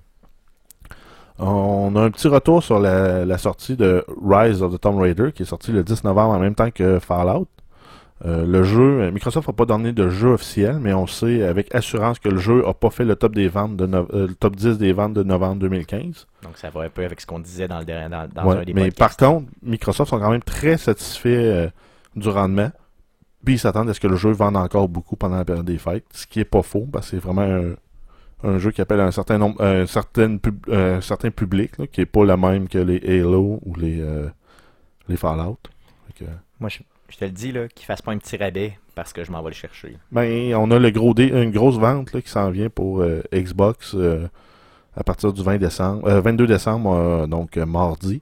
On a un petit retour sur la, la sortie de Rise of the Tomb Raider qui est sorti le 10 novembre en même temps que Fallout. Euh, le jeu, euh, Microsoft n'a pas donné de jeu officiel, mais on sait avec assurance que le jeu n'a pas fait le top des ventes de no- euh, le top 10 des ventes de novembre 2015. Donc, ça va un peu avec ce qu'on disait dans, le, der- dans, dans Ouais, un des mais podcasts. par contre, Microsoft sont quand même très satisfaits euh, du rendement. Puis ils s'attendent à ce que le jeu vende encore beaucoup pendant la période des fêtes, ce qui est pas faux, parce que c'est vraiment un, un jeu qui appelle un certain nombre, un certain, pub- un certain public, là, qui est pas le même que les Halo ou les, les Fallout. Que, Moi, je, je te le dis, là, qu'il fasse pas un petit rabais parce que je m'en vais le chercher. ben, on a le gros dé, une grosse vente là, qui s'en vient pour euh, Xbox euh, à partir du 20 décembre, euh, 22 décembre, euh, donc euh, mardi.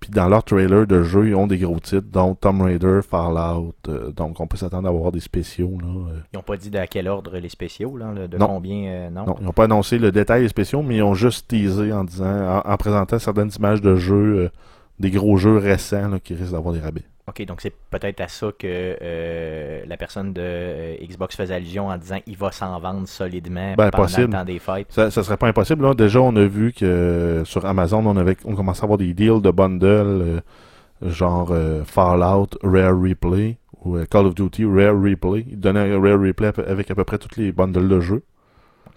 Puis dans leur trailer de jeu, ils ont des gros titres, dont Tomb Raider, Fallout. donc on peut s'attendre à avoir des spéciaux. Là. Ils ont pas dit de quel ordre les spéciaux, là, de Non. combien, non? Non, ils n'ont pas annoncé le détail des spéciaux, mais ils ont juste teasé en disant, en, en présentant certaines images de jeu euh, des gros jeux récents là, qui risquent d'avoir des rabais. Ok, donc c'est peut-être à ça que euh, la personne de euh, Xbox faisait allusion en disant il va s'en vendre solidement Ben, pendant possible. le temps des fêtes. Ça, ça serait pas impossible. Là. Déjà, on a vu que euh, sur Amazon, on avait on commençait à avoir des deals de bundles euh, genre Fallout, Rare Replay ou Call of Duty, Rare Replay. Ils donnaient un Rare Replay avec à peu près tous les bundles de jeux.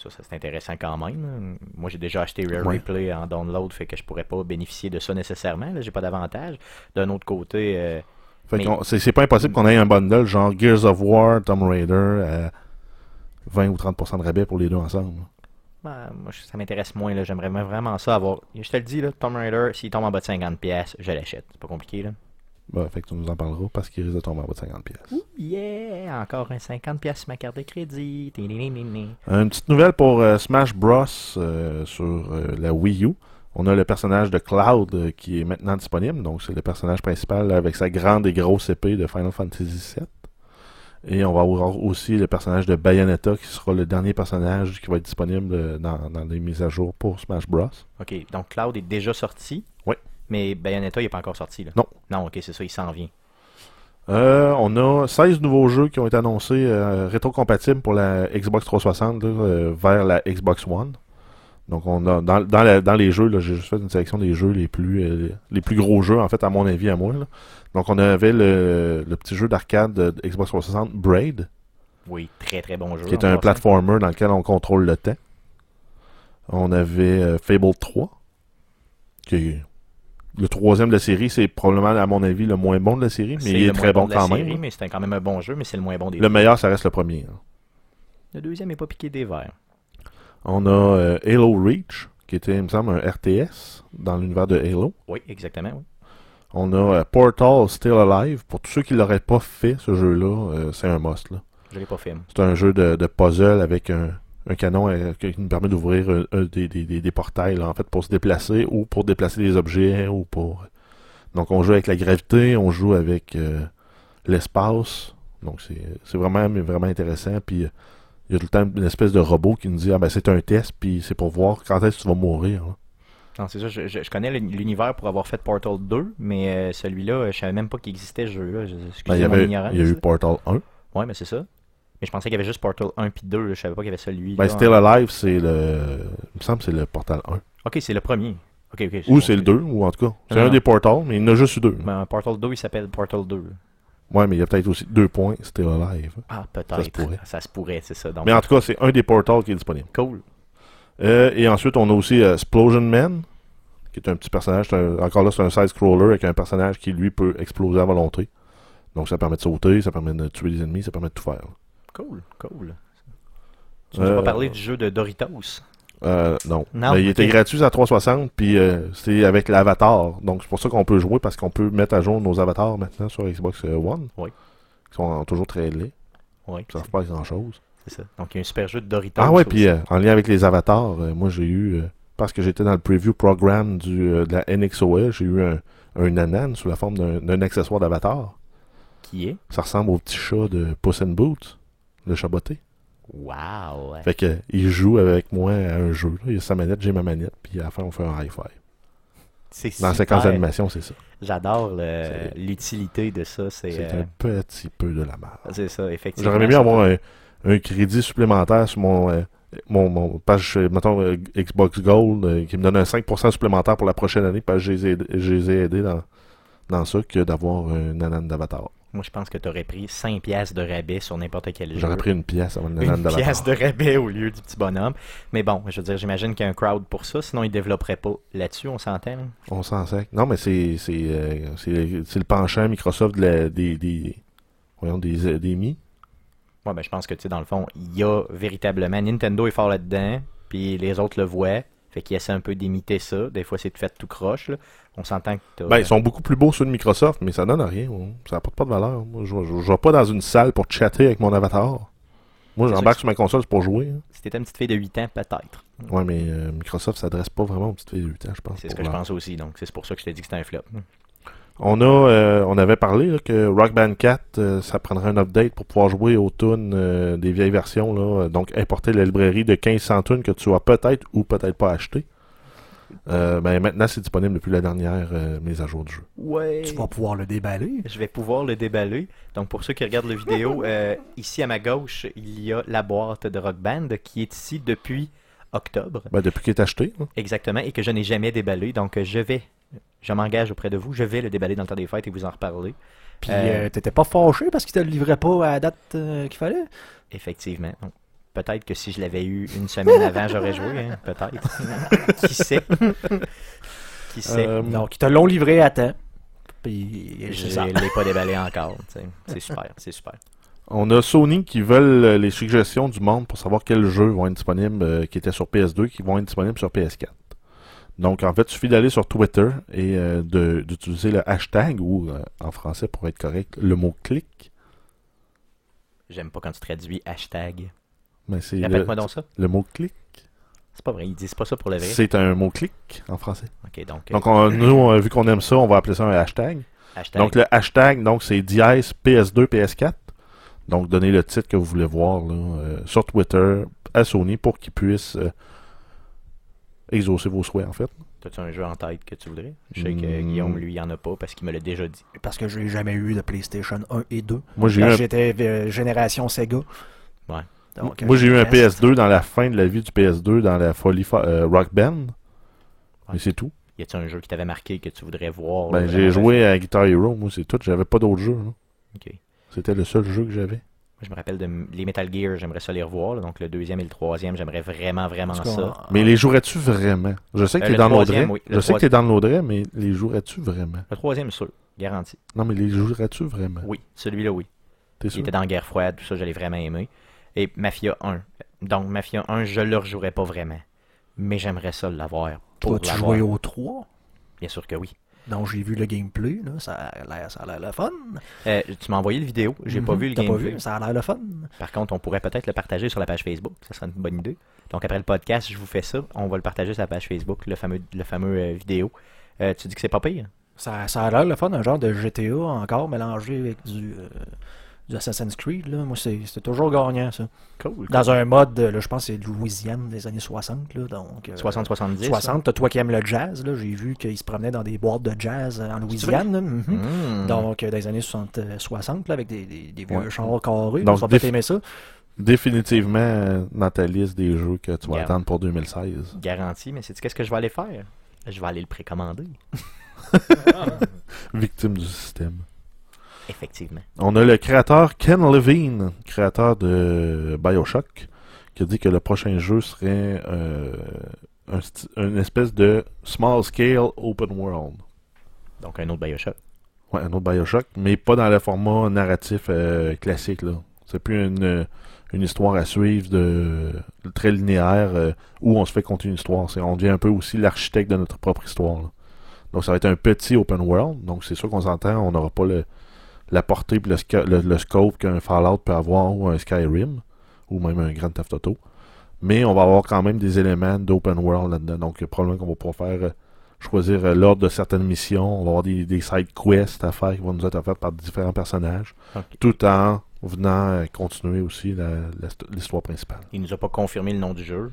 Ça, ça c'est intéressant quand même. Moi, j'ai déjà acheté Rare Ouais. Replay en download, fait que je pourrais pas bénéficier de ça nécessairement. Là, j'ai pas d'avantage. D'un autre côté, euh, Fait Mais- c'est c'est pas impossible qu'on ait un bundle genre Gears of War, Tomb Raider à 20 ou 30% de rabais pour les deux ensemble. ben, moi, ça m'intéresse moins. là. J'aimerais vraiment ça avoir. Je te le dis, là, Tomb Raider, s'il tombe en bas de 50$, je l'achète. C'est pas compliqué. là. Bah, fait que tu nous en parleras parce qu'il risque de tomber en bas de 50 pièces. Yeah! Encore un 50$ sur ma carte de crédit. Une petite nouvelle pour euh, Smash Bros euh, sur euh, la Wii U. On a le personnage de Cloud qui est maintenant disponible. Donc, c'est le personnage principal avec sa grande et grosse épée de Final Fantasy VII. Et on va avoir aussi le personnage de Bayonetta qui sera le dernier personnage qui va être disponible dans, dans les mises à jour pour Smash Bros. Ok, donc Cloud est déjà sorti. Mais Bayonetta, il est pas encore sorti. Là. Non. Non, ok, c'est ça, il s'en vient. Euh, on a 16 nouveaux jeux qui ont été annoncés euh, rétrocompatibles pour la Xbox 360 là, euh, vers la Xbox One. Donc on a dans, dans, la- dans les jeux, j'ai juste fait une sélection des jeux les plus les plus gros jeux en fait à mon avis à moi. là. Donc on avait le, le petit jeu d'arcade de Xbox 360 Braid, Oui, très très bon jeu. qui est un platformer dans lequel on contrôle le temps. On avait Fable 3, qui est le troisième de la série, c'est probablement à mon avis le moins bon de la série, mais il est très bon de la quand série, même. Mais c'est quand même un bon jeu, mais c'est le moins bon des Le deux. meilleur, ça reste le premier. hein. Le deuxième est pas piqué des verres. On a euh, Halo Reach, qui était, il me semble, un RTS dans l'univers de Halo. Oui, exactement. Oui. On a euh, Portal Still Alive. Pour tous ceux qui l'auraient pas fait, ce jeu-là, euh, c'est un must. là. Je l'ai pas fait. C'est un jeu de, de puzzle avec un, un canon euh, qui nous permet d'ouvrir des, des- des- portails, là, en fait, pour se déplacer ou pour déplacer des objets ou pour... Donc, on joue avec la gravité, on joue avec euh, l'espace. Donc, c'est vraiment, vraiment intéressant. Puis, euh, il y a tout le temps une espèce de robot qui nous dit, ah ben, c'est un test, puis c'est pour voir quand est-ce que tu vas mourir. là. Non, c'est ça. Je, je- je connais l'univers pour avoir fait Portal 2, mais euh, celui-là, je savais même pas qu'il existait ce jeu-là. Je- Ben, il, y avait, il y a eu Portal 1. Ouais, mais c'est ça. Mais je pensais qu'il y avait juste Portal 1 puis 2. là. Je savais pas qu'il y avait celui. Ben, Still Alive, c'est le. Il me semble que c'est le Portal 1. Ok, c'est le premier. Ok, ok. Ou c'est le 2, ou en tout cas. C'est un des Portals, mais il y en a juste eu deux. Ben, Portal 2, il s'appelle Portal 2. Ouais, mais il y a peut-être aussi deux points Still Alive. Ah, Ça se peut-être. pourrait. Ça se pourrait, c'est ça. Donc, Mais en tout cas, c'est un des Portals qui est disponible. cool. Euh, et ensuite, on a aussi euh, Explosion Man, qui est un petit personnage. un- encore là, c'est un side-scroller avec un personnage qui, lui, peut exploser à volonté. Donc, ça permet de sauter, ça permet de tuer des ennemis, ça permet de tout faire. Cool, cool. Tu nous as Euh, pas parlé du jeu de Doritos? Euh, non. Non, Mais il était gratuit à 360, puis euh, c'est avec l'avatar. Donc c'est pour ça qu'on peut jouer, parce qu'on peut mettre à jour nos avatars maintenant sur Xbox euh, One. Oui. Qui sont toujours très laids. Oui, Ça ne fait pas grand-chose. c'est ça. Donc, il y a un super jeu de Doritos. Ah ouais, puis euh, en lien avec les avatars, euh, moi j'ai eu, euh, parce que j'étais dans le preview programme du, euh, de la NXOL, j'ai eu un, un anan sous la forme d'un d'un accessoire d'avatar. Qui est? Ça ressemble au petit chat de Puss in Boots, le chat botté. Wow. Fait que, il joue avec moi à un jeu. là. Il a sa manette, j'ai ma manette, puis à la fin on fait un high five. C'est Dans la séquence d'animation, c'est ça. J'adore l'utilité de ça. C'est euh, un petit peu de la merde. c'est ça, effectivement. J'aurais aimé avoir un, un crédit supplémentaire sur mon, euh, mon, mon page, euh, mettons, euh, Xbox Gold, qui me donne un 5% supplémentaire pour la prochaine année, parce que je les ai aidés, je les ai aidés dans, dans ça, que d'avoir un nanan d'avatar. Moi, je pense que tu aurais pris 5 pièces de rabais sur n'importe quel jeu. J'aurais pris une pièce avant nanan une pièce de rabais au lieu du petit bonhomme. Mais bon, je veux dire, j'imagine qu'il y a un crowd pour ça, sinon ils développeraient pas là-dessus, on s'entend. là? On s'en sait. Non, mais c'est c'est euh, le penchant Microsoft de la- des, des, voyons, des, euh, des Mi. Ouais, ben je pense que tu sais, dans le fond, il y a véritablement Nintendo est fort là-dedans, puis les autres le voient. Fait qu'ils essaient un peu d'imiter ça. Des fois, c'est fait tout croche. là. On s'entend que t'as- Ben, ils sont beaucoup plus beaux ceux de Microsoft, mais ça donne rien. hein. Ça apporte pas de valeur. Moi, je, je vais pas dans une salle pour chatter avec mon avatar. Moi, j'embarque sur ma console c'est pour jouer. hein. Si t'étais une petite fille de 8 ans, peut-être. Ouais, mais euh, Microsoft s'adresse pas vraiment aux petites filles de 8 ans, je pense. C'est ce que je pense aussi. Donc, c'est pour ça que je t'ai dit que c'était un flop. On a, euh, on avait parlé là, que Rock Band 4, euh, ça prendrait un update pour pouvoir jouer aux tunes euh, des vieilles versions. Là, donc, importer la librairie de 1500 tunes que tu as peut-être ou peut-être pas acheté. Euh, ben, maintenant, c'est disponible depuis la dernière euh, mise à jour du jeu. Ouais. Tu vas pouvoir le déballer. Je vais pouvoir le déballer. Donc, pour ceux qui regardent la vidéo, <laughs> euh, ici à ma gauche, il y a la boîte de Rock Band qui est ici depuis octobre. Ben, depuis qu'il est acheté. hein. Exactement, et que je n'ai jamais déballé. Donc, je vais, je m'engage auprès de vous, je vais le déballer dans le temps des fêtes et vous en reparler. Puis Euh, euh, t'étais pas fâché parce qu'il te le livrait pas à la date euh, qu'il fallait? Effectivement. Donc, peut-être que si je l'avais eu une semaine <laughs> avant, j'aurais joué. hein, Peut-être. <laughs> qui sait? Qui sait? Euh, Donc, ils te l'ont livré à temps. Puis Je ne l'ai pas déballé encore. C'est super, c'est super. On a Sony qui veulent les suggestions du monde pour savoir quels jeux vont être disponibles euh, qui étaient sur PS2 qui vont être disponibles sur PS4. Donc en fait, il suffit d'aller sur Twitter et euh, d'utiliser le hashtag ou euh, en français pour être correct, le mot clic. J'aime pas quand tu traduis hashtag. Mais c'est Répète-moi donc ça. le mot clic. C'est pas vrai, ils disent pas ça pour le vrai. C'est un mot clic en français. Ok, donc, euh, Donc on- nous, vu qu'on aime ça, on va appeler ça un hashtag. hashtag. Donc le hashtag, donc c'est dièse PS2 PS4. Donc donnez le titre que vous voulez voir là, euh, sur Twitter à Sony pour qu'ils puissent euh, exaucer vos souhaits en fait. T'as-tu un jeu en tête que tu voudrais? Je sais que Hmm. Guillaume, lui, il en a pas parce qu'il me l'a déjà dit. Parce que j'ai jamais eu de PlayStation 1 et 2. Moi j'ai eu j'étais euh, génération Sega. Ouais. Donc, moi j'ai eu un je reste- PS2 dans la fin de la vie du PS2 dans la folie euh, Rock Band. Mais c'est tout. Y a-tu un jeu qui t'avait marqué que tu voudrais voir Ben, j'ai joué à Guitar Hero, moi c'est tout. J'avais pas d'autres jeux. C'était le seul jeu que j'avais. Je me rappelle de les Metal Gear, j'aimerais ça les revoir. là. donc le deuxième et le troisième, j'aimerais vraiment, vraiment ça. Mais les jouerais-tu vraiment? Je sais que Euh, t'es le dans l'Audrey. oui. Je sais que t'es dans l'Audrey, mais les jouerais-tu vraiment? Le troisième, sûr, garanti. Non, mais les jouerais-tu vraiment? Oui, celui-là, oui. T'es Il sûr? était dans Guerre froide, tout ça, je l'ai vraiment aimé. Et Mafia 1. Donc, Mafia 1, je le rejouerai pas vraiment. Mais j'aimerais ça l'avoir. Pour Toi, tu jouais au 3. Bien sûr que oui. Donc, j'ai vu le gameplay. Là. Ça a l'air ça a l'air le fun. Euh, tu m'as envoyé le vidéo, j'ai pas Mhm, vu le t'as gameplay. vu, Ça a l'air le fun. Par contre, on pourrait peut-être le partager sur la page Facebook. Ça serait une bonne idée. Donc, après le podcast, je vous fais ça. On va le partager sur la page Facebook, le fameux, le fameux euh, vidéo. Euh, tu dis que c'est pas pire? Ça, ça a l'air le fun, un genre de GTA encore mélangé avec du, euh, du Assassin's Creed. Là. Moi, c'est toujours gagnant, ça. Cool. Dans un mode, là, je pense que c'est Louisiane des années 60. Là, donc, euh, 60-70. 60, t'as toi qui aimes le jazz. là, J'ai vu qu'il se promenait dans des boîtes de jazz euh, en Louisiane. mhm. Hmm. Donc, euh, dans les années 60, euh, 60 là, avec des, des, des vieux Ouais. chars carrés. Donc, défi- aimer ça. Définitivement dans ta liste des jeux que tu vas attendre pour 2016. Garanti, mais c'est qu'est-ce que je vais aller faire? Je vais aller le précommander. <laughs> Victime du système. Effectivement. On a le créateur Ken Levine, créateur de Bioshock, qui a dit que le prochain jeu serait euh, un une espèce de small scale open world. Donc, un autre Bioshock. Ouais, un autre Bioshock, mais pas dans le format narratif euh, classique. là. C'est plus une, une histoire à suivre de, de très linéaire euh, où on se fait compter une histoire. On devient un peu aussi l'architecte de notre propre histoire. là. Donc ça va être un petit open world. Donc c'est sûr qu'on s'entend, on n'aura pas le, la portée et le, sca- le, le scope qu'un Fallout peut avoir ou un Skyrim ou même un Grand Theft Auto. Mais on va avoir quand même des éléments d'open world là-dedans. Donc probablement qu'on va pouvoir faire euh, choisir euh, l'ordre de certaines missions. On va avoir des, des side quests à faire qui vont nous être offertes par différents personnages. Tout en venant euh, continuer aussi l'histoire principale. Il nous a pas confirmé le nom du jeu?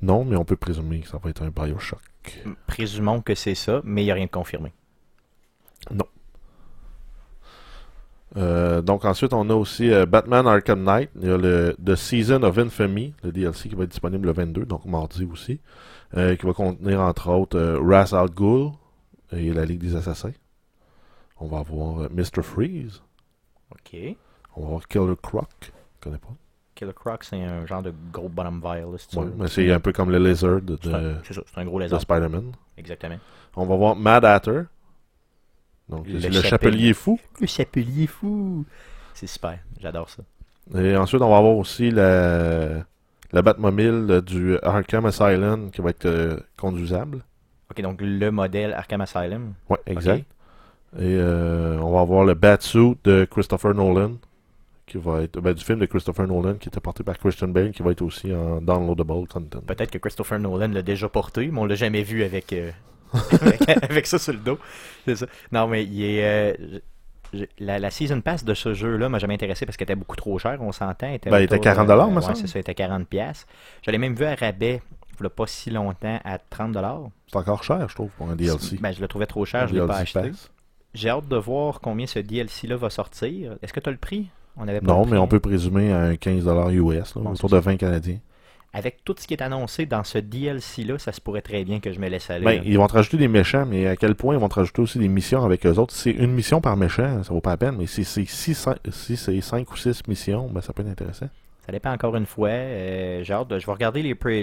Non, mais on peut présumer que ça va être un Bioshock. Présumons que c'est ça, mais il n'y a rien de confirmé. Euh, donc ensuite, on a aussi euh, Batman Arkham Knight. Il y a le The Season of Infamy, le DLC qui va être disponible le 22, donc mardi aussi, euh, qui va contenir entre autres Ra's al Ghul et la Ligue des Assassins. On va avoir Mr. Freeze. OK. On va avoir Killer Croc. Je connais pas. Killer Croc, c'est un genre de gros bottom vile, veux. mais c'est un peu comme le Lizard de, C'est un- c'est ça, c'est un gros de. Spider-Man. Exactement. On va voir Mad Hatter. Donc, Le chapelier. fou. Le chapelier fou. C'est super, j'adore ça. Et ensuite, on va avoir aussi la, la Batmobile du Arkham Asylum qui va être euh, conduisable. OK, donc le modèle Arkham Asylum. Ouais, exact. Et euh, on va avoir le Batsuit de Christopher Nolan qui va être ben, du film de Christopher Nolan qui était porté par Christian Bale qui va être aussi en downloadable content. Peut-être que Christopher Nolan l'a déjà porté, mais on l'a jamais vu avec, euh, avec, avec ça sur le dos. C'est ça. Non, mais il est. euh, la, la season pass de ce jeu-là m'a jamais intéressé parce qu'elle était beaucoup trop chère, on s'entend. Ben, il était 40 euh, me ouais, semble. c'est ça, il était 40 pièces. Je l'ai même vu à rabais il pas si longtemps à 30$. C'est encore cher, je trouve, pour un DLC. Ben, je le trouvais trop cher, Un je l'ai pas acheté. J'ai hâte de voir combien ce DLC-là va sortir. Est-ce que tu as le prix? On avait pas Non, mais on peut présumer à un 15$ US, là, Bon, autour de 20 Canadiens. Avec tout ce qui est annoncé dans ce DLC-là, ça se pourrait très bien que je me laisse aller. Ben, ils vont te rajouter des méchants, mais à quel point ils vont te rajouter aussi des missions avec eux autres? C'est une mission par méchant, ça vaut pas la peine, mais si c'est 5 ou 6 missions, ben, ça peut être intéressant. Ça dépend encore une fois. Euh, hâte de- je vais regarder les, les,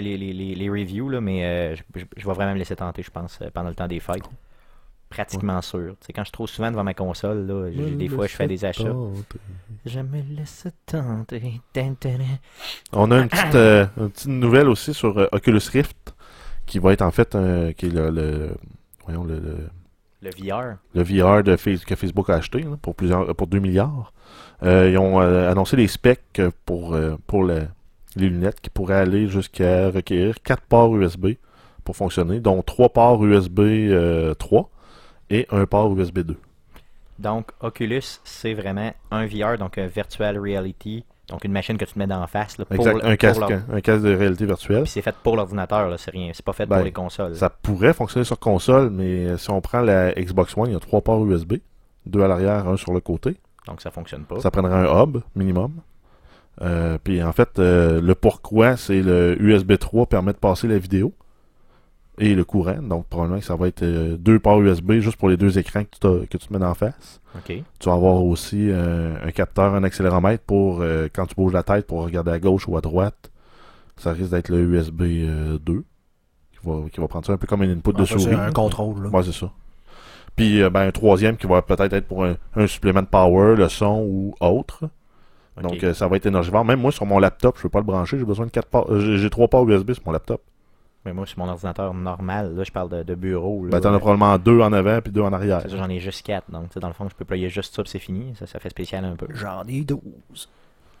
les, reviews, là, mais euh, je, je- je vais vraiment me laisser tenter, je pense, euh, pendant le temps des fêtes. Pratiquement sûr. Tu sais, quand je suis trop souvent devant ma console, là, des fois, je fais des achats. Je me laisse tenter. On a une petite, euh, une petite nouvelle aussi sur euh, Oculus Rift, qui va être en fait euh, qui est le, le- voyons, le, le- Le VR. le VR de que Facebook a acheté là, pour plusieurs pour 2 milliards. Euh, ils ont annoncé les specs pour, pour le- les lunettes qui pourraient aller jusqu'à requérir 4 ports USB pour fonctionner, dont 3 ports USB euh, 3 et un port USB 2. Donc, Oculus, c'est vraiment un VR, donc un virtual reality. Donc, une machine que tu te mets d'en face. Là, pour Exact, un casque, un casque de réalité virtuelle. Puis c'est fait pour l'ordinateur, là, c'est rien. C'est pas fait Ben, pour les consoles. Ça pourrait fonctionner sur console, mais euh, si on prend la Xbox One, il y a trois ports USB, deux à l'arrière, un sur le côté. Donc, ça fonctionne pas. Ça prendrait un hub minimum. Euh, puis en fait, euh, le pourquoi, c'est le USB 3 permet de passer la vidéo et le courant. Donc probablement que ça va être euh, deux ports USB juste pour les deux écrans que tu, que tu te mets en face. Tu vas avoir aussi euh, un capteur, un accéléromètre pour euh, quand tu bouges la tête pour regarder à gauche ou à droite. Ça risque d'être le USB euh, 2 qui va, qui va prendre ça un peu comme un input de fait, souris. C'est un contrôle. Là. Ouais, c'est ça. Puis, euh, ben, un troisième qui va peut-être être pour un, un supplément de power, le son ou autre. Donc, euh, ça va être énergivore. Même moi, sur mon laptop, je peux pas le brancher. J'ai besoin de quatre ports. euh, J'ai trois ports USB sur mon laptop. Mais moi, sur mon ordinateur normal, là, je parle de, de bureau. Là, Ben, t'en as probablement deux en avant puis deux en arrière. C'est ça, J'en ai juste 4. Donc, tu sais, dans le fond, je peux ployer juste ça, puis c'est fini. Ça, ça fait spécial un peu. J'en ai 12.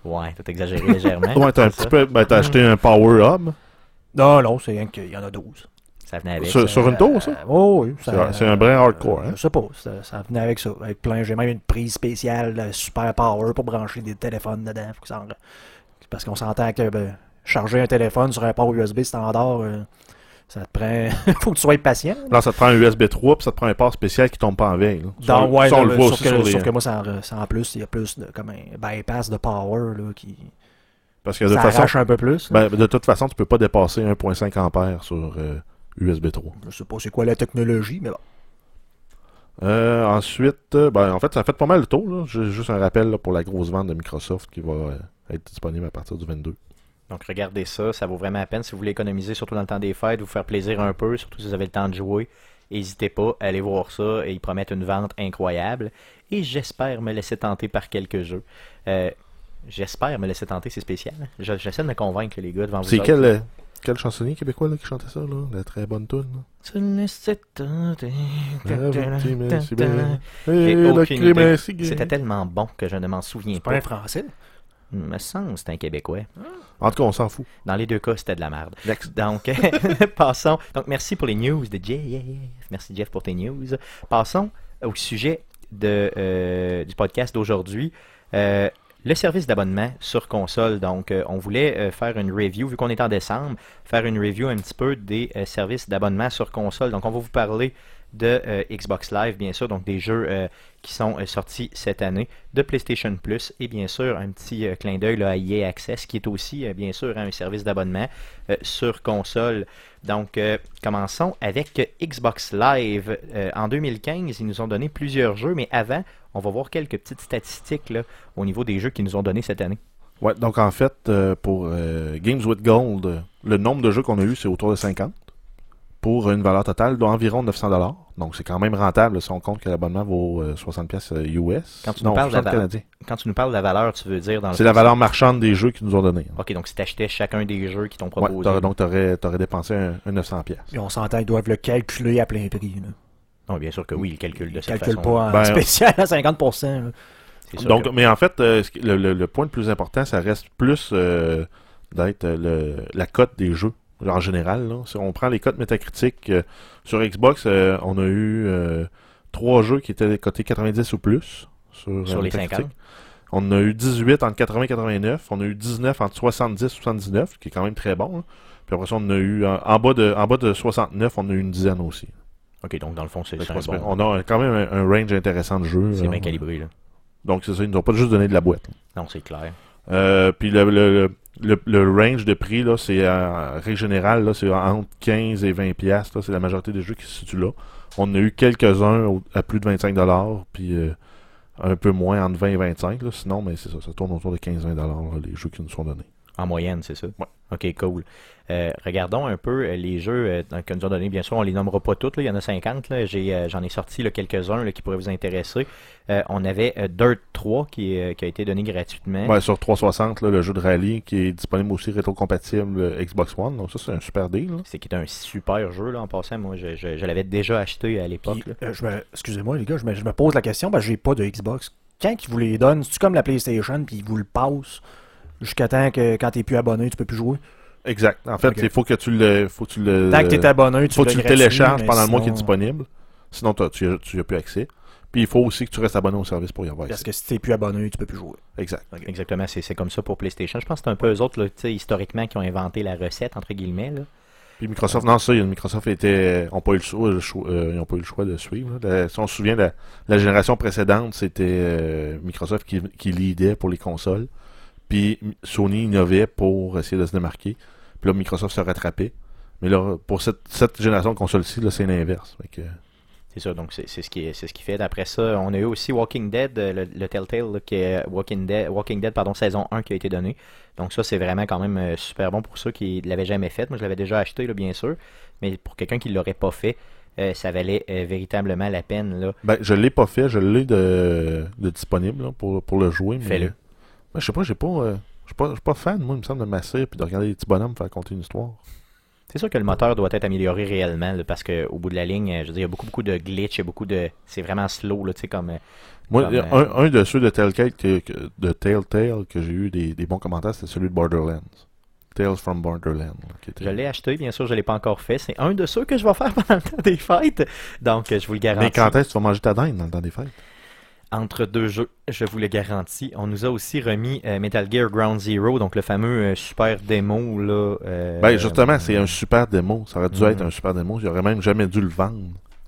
Ouais, t'as exagéré légèrement. <laughs> Ouais, t'as un petit peu. Ben, t'as acheté un power hub? Non, non, c'est rien qu'il y en a 12. Ça venait avec. Sur, ça. sur une tour, ça? Euh, oh, oui, C'est un- c'est un brin hardcore, hein? Je sais pas, ça, ça venait avec ça. Avec plein, j'ai même une prise spéciale euh, super power pour brancher des téléphones dedans. Faut que ça en- Parce qu'on s'entend que ben, charger un téléphone sur un port USB standard, euh, ça te prend. <laughs> faut que tu sois patient. là. Ça te prend un USB 3 puis ça te prend un port spécial qui tombe pas en veille. là. Dans, ouais, ça, on le voit sauf, aussi que, sur les... sauf que moi, ça en, ça en plus, il y a plus de, comme un bypass de power là, qui Parce que de ça façon, un peu plus. ben, de toute façon, tu peux pas dépasser 1.5 ampères sur euh, USB 3. Je sais pas c'est quoi la technologie, mais bon. Euh, ensuite, euh, ben, en fait, ça fait pas mal le tour. J'ai juste un rappel là, pour la grosse vente de Microsoft qui va euh, être disponible à partir du 22. Donc, regardez ça. Ça vaut vraiment la peine. Si vous voulez économiser, surtout dans le temps des fêtes, vous faire plaisir un peu, surtout si vous avez le temps de jouer, n'hésitez pas. Allez voir ça. Et ils promettent une vente incroyable. Et j'espère me laisser tenter par quelques jeux. Euh, j'espère me laisser tenter, c'est spécial. Je- J'essaie de me convaincre les gars devant vous. C'est quel, euh, quel chansonnier québécois là, qui chantait ça, là? La très bonne tune. Ah. C'était tellement bon que je ne m'en souviens C'est pas. un français? Me semble c'est un Québécois. En tout cas, on s'en fout. Dans les deux cas, c'était de la merde. Donc, <laughs> passons. Donc, merci pour les news de Jeff. Merci, Jeff, pour tes news. Passons au sujet de, euh, du podcast d'aujourd'hui. Euh, le service d'abonnement sur console. Donc, euh, on voulait euh, faire une review, vu qu'on est en décembre, faire une review un petit peu des euh, services d'abonnement sur console. Donc, on va vous parler de euh, Xbox Live, bien sûr, donc des jeux euh, qui sont euh, sortis cette année, de PlayStation Plus et bien sûr un petit clin d'œil à EA Access qui est aussi bien sûr un service d'abonnement sur console. Donc commençons avec Xbox Live. En 2015, ils nous ont donné plusieurs jeux, mais avant, on va voir quelques petites statistiques au niveau des jeux qu'ils nous ont donnés cette année. Ouais, donc en fait, pour Games with Gold, le nombre de jeux qu'on a eu, c'est autour de 50. Pour une valeur totale d'environ 900$. Donc c'est quand même rentable si on compte que l'abonnement vaut euh, 60$ pièces US. Quand tu nous non, parles de la 60 val- canadiens. Quand tu nous parles de la valeur, tu veux dire dans le C'est la valeur marchande des jeux qu'ils nous ont donné. Ok, donc si tu achetais chacun des jeux qui t'ont Ouais, proposé. donc tu aurais, dépensé un, un 900$. pièces. On s'entend qu'ils doivent le calculer à plein prix. Là. Non, bien sûr que oui, ils calculent de Ils cette calculent façon. pas en Ben, spécial à 50%. là. C'est sûr Donc, que- mais en fait, euh, le, le- le point le plus important, ça reste plus euh, d'être le- la cote des jeux en général. là. Si on prend les cotes métacritiques euh, sur Xbox, euh, on a eu euh, trois jeux qui étaient cotés 90 ou plus sur, Sur les Metacritic. 50. On en a eu 18 entre 80 et 89. On a eu 19 entre 70 et 79, qui est quand même très bon. hein. Puis après ça, on a eu en, en bas de, en bas de 69, on a eu une dizaine aussi. Ok, donc dans le fond, c'est bon- On a quand même un, un range intéressant de jeux. c'est bien calibré. Là. Donc c'est ça, ils nous ont pas juste donné de la boîte. là. Non, c'est clair. Euh, puis le, le, le, range de prix, là, c'est en règle c'est entre 15 et 20 piastres. C'est la majorité des jeux qui se situent là. On a eu quelques-uns à plus de 25 dollars, puis euh, un peu moins entre 20 et 25. Là. Sinon, mais c'est ça, ça tourne autour de 15-20 dollars les jeux qui nous sont donnés. En moyenne, c'est ça? Ouais. Ok, cool. Euh, regardons un peu euh, les jeux euh, que nous ont donnés. Bien sûr, on les nommera pas tous. là. Il y en a 50. là. J'ai, euh, j'en ai sorti là, quelques-uns qui pourraient vous intéresser. Euh, on avait euh, Dirt 3 qui, euh, qui a été donné gratuitement. Ouais, sur 360, là, le jeu de rallye qui est disponible aussi rétro-compatible Xbox One. Donc ça, c'est un super deal. C'est qui est un super jeu là, en passant. Moi, je, je- je l'avais déjà acheté à l'époque. Puis, là. euh, je me- excusez-moi les gars, je me, je me pose la question, parce que j'ai pas de Xbox. Quand ils vous les donnent, c'est-tu comme la PlayStation, puis ils vous le passent? Jusqu'à temps que quand t'es plus abonné, tu peux plus jouer? Exact. En fait, il faut que tu le. Faut que tu le Tant que t'es abonné, tu faut que tu le télécharges pendant le mois qui est disponible. Sinon, t'as- tu n'as plus accès. Puis il faut aussi que tu restes abonné au service pour y avoir Parce que si t'es plus abonné, tu peux plus jouer. Exact. Exactement, c'est, c'est comme ça pour PlayStation. Je pense que c'est un peu eux autres, là, tu historiquement, qui ont inventé la recette, entre guillemets. Là. Puis Microsoft, non, ça, Microsoft était, ont pas eu le choix, le choix- euh, ils n'ont pas eu le choix de suivre. La- si on se souvient, la, la génération précédente, c'était euh, Microsoft qui, qui leadait pour les consoles. Puis Sony innovait pour essayer de se démarquer. Puis là, Microsoft se rattrapait. Mais là, pour cette, cette génération de consoles-ci, là, c'est l'inverse. Que, C'est ça, donc c'est, ce qui c'est ce qui fait. Après ça, on a eu aussi Walking Dead, euh, le, le Telltale, là, qui est Walking Dead, Walking Dead pardon, saison 1 qui a été donné. Donc ça, c'est vraiment quand même euh, super bon pour ceux qui ne l'avaient jamais fait. Moi, je l'avais déjà acheté, là, bien sûr. Mais pour quelqu'un qui ne l'aurait pas fait, euh, ça valait euh, véritablement la peine. Là. Ben, je l'ai pas fait, je l'ai de, de disponible là, pour, pour le jouer. Mais, Fais-le. Ben, je sais pas, j'ai pas, euh, je suis pas, je suis pas fan, moi, il me semble, de m'asseoir puis de regarder les petits bonhommes faire compter une histoire. C'est sûr que le moteur doit être amélioré réellement, là, parce qu'au bout de la ligne, euh, je veux dire, il y a beaucoup, beaucoup de glitch, il y a beaucoup de... C'est vraiment slow, là, tu sais, comme... euh, Moi, Comme, euh, un, de ceux de Telltale que, de Telltale que j'ai eu des, des bons commentaires, c'était celui de Borderlands. Tales from Borderlands. là, qui était- Je l'ai acheté, bien sûr, je ne l'ai pas encore fait. C'est un de ceux que je vais faire <laughs> pendant le temps des fêtes. Donc, je vous le garantis. Mais quand est-ce que tu vas manger ta dinde dans le temps des fêtes? Entre deux jeux, je vous le garantis. On nous a aussi remis euh, Metal Gear Ground Zero, donc le fameux euh, super démo. Là, euh, Ben, justement, c'est un super démo. Ça aurait dû Mhm. être un super démo. J'aurais même jamais dû le vendre.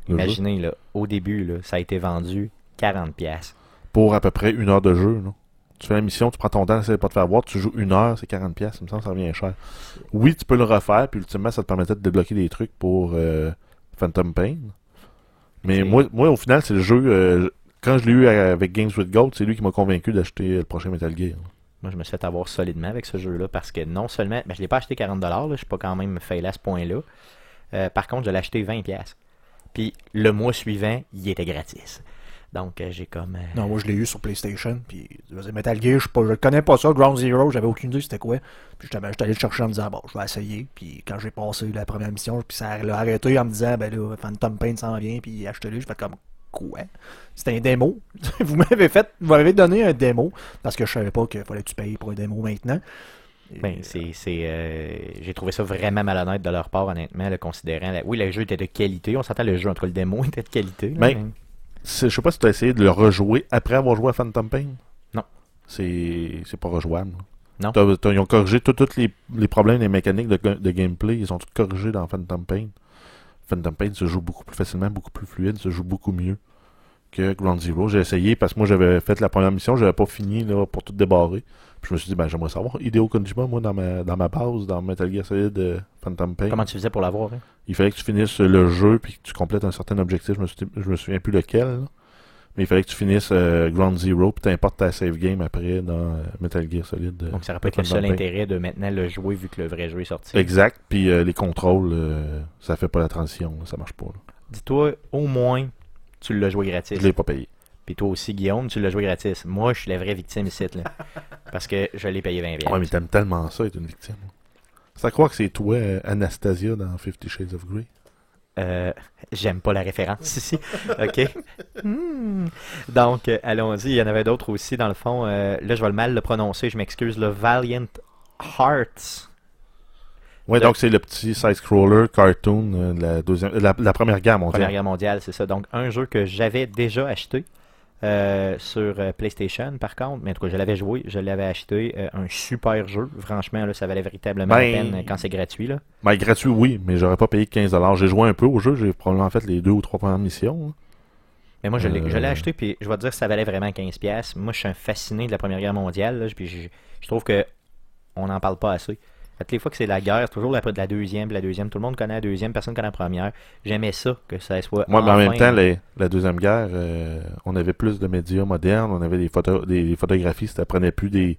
le Imaginez, là, au début, là, ça a été vendu 40$. pièces. pour à peu près une heure de jeu. là. Tu fais la mission, tu prends ton temps, de pas te faire voir, tu joues une heure, c'est 40$, pièces, il me semble que ça revient cher. Oui, tu peux le refaire, puis ultimement, ça te permettait de débloquer des trucs pour Phantom Pain. Mais moi, moi, au final, c'est le jeu. Quand je l'ai eu avec Games with Gold, c'est lui qui m'a convaincu d'acheter le prochain Metal Gear. Moi, je me suis fait avoir solidement avec ce jeu-là parce que non seulement, ben, je l'ai pas acheté 40$, là, je suis pas quand même fail à ce point-là. Euh, par contre, je l'ai acheté 20$. pièces. Puis le mois suivant, il était gratis. Donc, euh, j'ai comme. euh, Non, moi je l'ai eu sur PlayStation, puis je Metal Gear, je, pas, je connais pas ça, Ground Zero, j'avais aucune idée c'était quoi. Puis j'étais j'étais allé le chercher en me disant, bon, je vais essayer, puis quand j'ai passé la première mission, puis ça l'a arrêté en me disant, ben là, Phantom Pain s'en vient, puis achetez-le, j'ai fait comme, quoi? C'était un démo. <laughs> vous m'avez fait, vous m'avez donné un démo, parce que je savais pas qu'il fallait que tu payes pour un démo maintenant. Ben, c'est, c'est, euh, j'ai trouvé ça vraiment malhonnête de leur part, honnêtement, le considérant. la- Oui, le jeu était de qualité. On s'entend, le jeu, en tout cas, le démo <laughs> était de qualité. là, Ben, Je sais pas si tu as essayé de le rejouer après avoir joué à Phantom Pain. Non. C'est c'est pas rejouable. Non. T'as- t'as- ils ont corrigé tous tous les, les problèmes des mécaniques de, ga- de gameplay. Ils ont tout corrigé dans Phantom Pain. Phantom Pain se joue beaucoup plus facilement, beaucoup plus fluide, se joue beaucoup mieux que Ground Zero. J'ai essayé parce que moi j'avais fait la première mission, j'avais pas fini là, pour tout débarrer. Puis je me suis dit, ben j'aimerais savoir Hideo Kojima, moi, dans ma, dans ma base, dans Metal Gear Solid euh, Phantom Pain. Comment tu faisais pour l'avoir hein? Il fallait que tu finisses le jeu puis que tu complètes un certain objectif. Je me, suis- je me souviens plus lequel. là. Mais il fallait que tu finisses euh, Ground Zero puis t'importes ta save game après dans euh, Metal Gear Solid. euh, Donc, ça aurait pas été le seul intérêt de maintenant le jouer vu que le vrai jeu est sorti. Exact. Puis euh, les contrôles, ça fait pas la transition. là, ça marche pas. Dis-toi, au moins, tu l'as joué gratis. Je l'ai pas payé. Puis toi aussi, Guillaume, tu l'as joué gratis. Moi, je suis la vraie victime ici, là. <laughs> Parce que je l'ai payé 20 Ouais, mais t'aimes tellement ça être une victime. Ça croit que c'est toi, Anastasia, dans Fifty Shades of Grey? Euh, J'aime pas la référence <laughs> ici. OK? Hmm. Donc, euh, allons-y. Il y en avait d'autres aussi, dans le fond. Euh, là, je vais le mal le prononcer. Je m'excuse. Le Valiant Hearts. Ouais, Le- donc c'est le petit side-scroller cartoon de la, deuxième, la, la première guerre mondiale. Première Guerre mondiale, c'est ça. Donc, un jeu que j'avais déjà acheté. Euh, sur euh, PlayStation, par contre, mais en tout cas, je l'avais joué, je l'avais acheté. euh, un super jeu. Franchement, là, ça valait véritablement Ben, la peine euh, quand c'est gratuit. Là. Ben, gratuit, oui, mais j'aurais pas payé 15$. J'ai joué un peu au jeu, j'ai probablement fait les deux ou trois premières missions. Mais moi, je l'ai je l'ai acheté, puis je vais te dire que ça valait vraiment 15$. Moi, je suis un fasciné de la Première Guerre mondiale, là, puis je, je trouve que on n'en parle pas assez. Toutes les fois que c'est la guerre, c'est toujours la, la deuxième, la deuxième. Tout le monde connaît la deuxième, personne connaît la première. J'aimais ça, que ça soit. Moi, mais en même temps, les- la Deuxième Guerre, euh, on avait plus de médias modernes, on avait des, photos, des, des photographies, ça prenait plus des,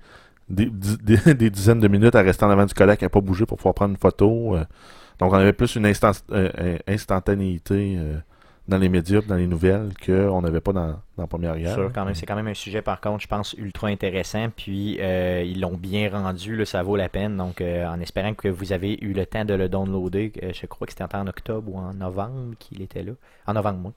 des, di- <laughs> des- des dizaines de minutes à rester en avant du Kodak à pas bouger pour pouvoir prendre une photo. euh. donc, on avait plus une instant, euh, instantanéité dans les médias, dans les nouvelles, qu'on n'avait pas dans, dans la Première Guerre. Sûr, quand même, c'est quand même un sujet, par contre, je pense, ultra intéressant. Puis, euh, ils l'ont bien rendu, là, ça vaut la peine. Donc, euh, en espérant que vous avez eu le temps de le downloader, euh, je crois que c'était en octobre ou en novembre qu'il était là. En novembre, moi.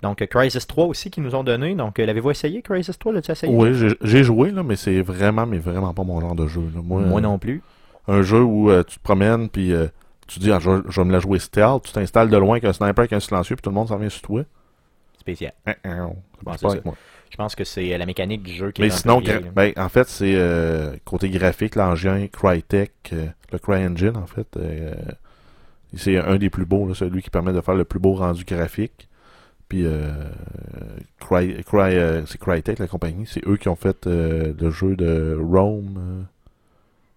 Donc, Crysis 3 aussi, qu'ils nous ont donné. Donc, l'avez-vous essayé, Crysis 3 L'as-tu essayé? Oui, j'ai- joué, là, mais c'est vraiment, mais vraiment pas mon genre de jeu. là. Moi, Moi non plus. un jeu où tu te promènes, puis tu dis, ah, je, vais- je vais me la jouer stealth, tu t'installes de loin avec un sniper, avec un silencieux, puis tout le monde s'en vient sur toi. Spécial. Hein, hein, pas ça. avec moi. Je pense que c'est euh, la mécanique du jeu qui Mais est sinon, gra- ben, en fait, c'est euh, côté graphique, l'engin Crytek, euh, le CryEngine, en fait, euh, c'est un des plus beaux, là, celui qui permet de faire le plus beau rendu graphique. Puis, euh, Cry, Cry, c'est Crytek, la compagnie, c'est eux qui ont fait le jeu de Rome,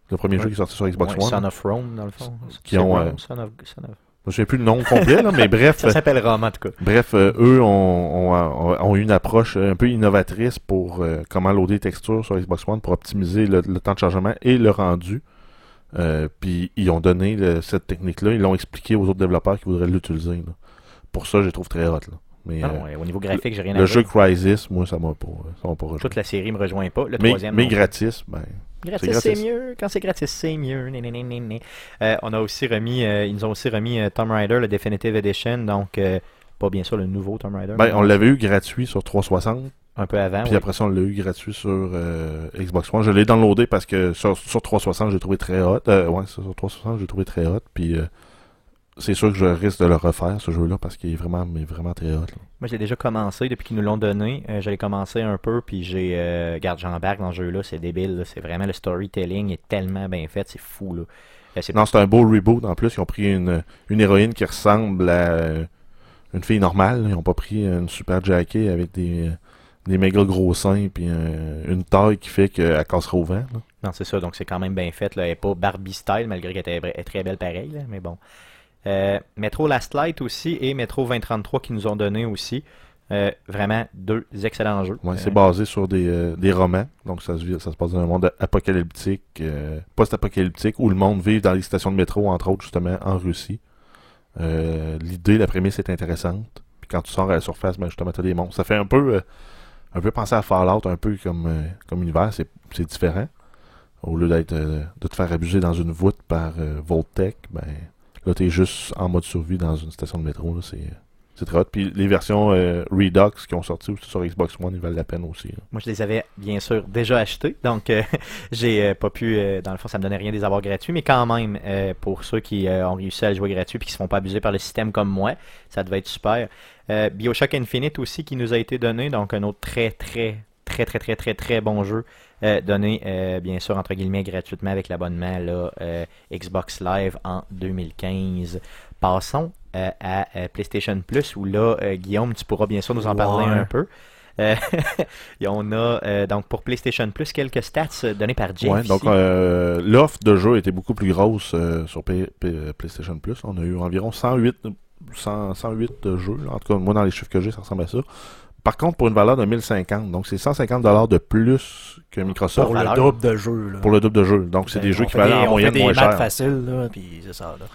le premier Ouais. jeu qui est sorti sur Xbox Ouais, One. Son of Rome, dans le fond. Qui ont, Rome, euh, Son of- Son of- Je ne sais plus le nom complet, là, mais <laughs> bref, Ça s'appelle Rome, en tout cas. Bref, euh, eux ont, ont- ont- une approche un peu innovatrice pour euh, comment loader les textures sur Xbox One pour optimiser le, le temps de chargement et le rendu. Euh, puis ils ont donné le- cette technique-là, ils l'ont expliqué aux autres développeurs qui voudraient l'utiliser. Pour ça, je les trouve très hot. Là. Mais Non, euh, ouais, au niveau graphique, j'ai rien à le jeu Crysis, moi, ça m'a pas, ça m'a pas rejoint. Toute la série me rejoint pas. Le Mais, troisième. mais non. gratis, ben, Gratis, c'est mieux. Quand c'est gratis, c'est mieux. Né, né, né, né, né. Euh, on a aussi remis, euh, ils nous ont aussi remis euh, Tomb Raider, le Definitive Edition. Donc, euh, pas bien sûr le nouveau Tomb Raider. ben, on l'avait eu gratuit sur 360, un peu avant. puis oui. après ça, on l'a eu gratuit sur Xbox One. Je l'ai downloadé parce que sur, sur 360, j'ai trouvé très hot. Ouais, sur 360, j'ai trouvé très hot. Puis c'est sûr que je risque de le refaire, ce jeu-là, parce qu'il est vraiment, mais vraiment très hot. là. Moi, j'ai déjà commencé depuis qu'ils nous l'ont donné. Euh, J'allais commencer un peu, puis j'ai. Euh, garde, j'embarque dans ce jeu-là, c'est débile. C'est vraiment le storytelling est tellement bien fait, c'est fou. là. Euh, Non, c'est un beau reboot. En plus, ils ont pris une, une héroïne qui ressemble à euh, une fille normale. Ils ont pas pris une super jacket avec des, des méga gros seins puis euh, une taille qui fait qu'elle cassera au vent. là. Non, c'est ça. Donc, c'est quand même bien fait. Là. Elle n'est pas Barbie style, malgré qu'elle est très belle pareil. là, Mais bon. Euh, Metro Last Light aussi et Metro 2033 qui nous ont donné aussi. Euh, vraiment deux excellents jeux. Ouais, c'est Euh, basé sur des, des romans. Donc, ça se, ça se passe dans un monde apocalyptique, post-apocalyptique, où le monde vit dans les stations de métro, entre autres, justement, en Russie. L'idée, la prémisse est intéressante. Puis quand tu sors à la surface, ben, justement, tu as des monstres. Ça fait un peu, un peu penser à Fallout, un peu comme, euh, comme univers. C'est différent. Au lieu d'être euh, de te faire abuser dans une voûte par euh, Voltech, ben, là, tu es juste en mode survie dans une station de métro. là. C'est c'est très hot. Puis les versions euh, Redux qui ont sorti sur Xbox One, ils valent la peine aussi. Moi, je les avais bien sûr déjà achetés, donc euh, <laughs> j'ai euh, pas pu. dans le fond, ça me donnait rien de les avoir gratuits, mais quand même, pour ceux qui ont réussi à les jouer gratuits et qui se font pas abuser par le système comme moi, ça devait être super. Bioshock Infinite aussi qui nous a été donné, donc un autre très très très très très très très bon jeu euh, donné euh, bien sûr entre guillemets gratuitement avec l'abonnement là euh, Xbox Live en 2015. Passons à PlayStation Plus où là Guillaume tu pourras bien sûr nous en parler Ouais. un peu. <laughs> Et on a donc pour PlayStation Plus quelques stats donnés par Jeff. Ouais, donc l'offre de jeu était beaucoup plus grosse sur P- P- PlayStation Plus. On a eu environ 108, 100 108 jeux. En tout cas, moi, dans les chiffres que j'ai, ça ressemble à ça. Par contre, pour une valeur de 1050, donc c'est 150 dollars de plus que Microsoft Pour valeur. le double de jeu. Là. pour le double de jeux. Donc, c'est des Ben, jeux on qui valent des- en on moyenne des moins maths cher. faciles, là, puis c'est ça. Là.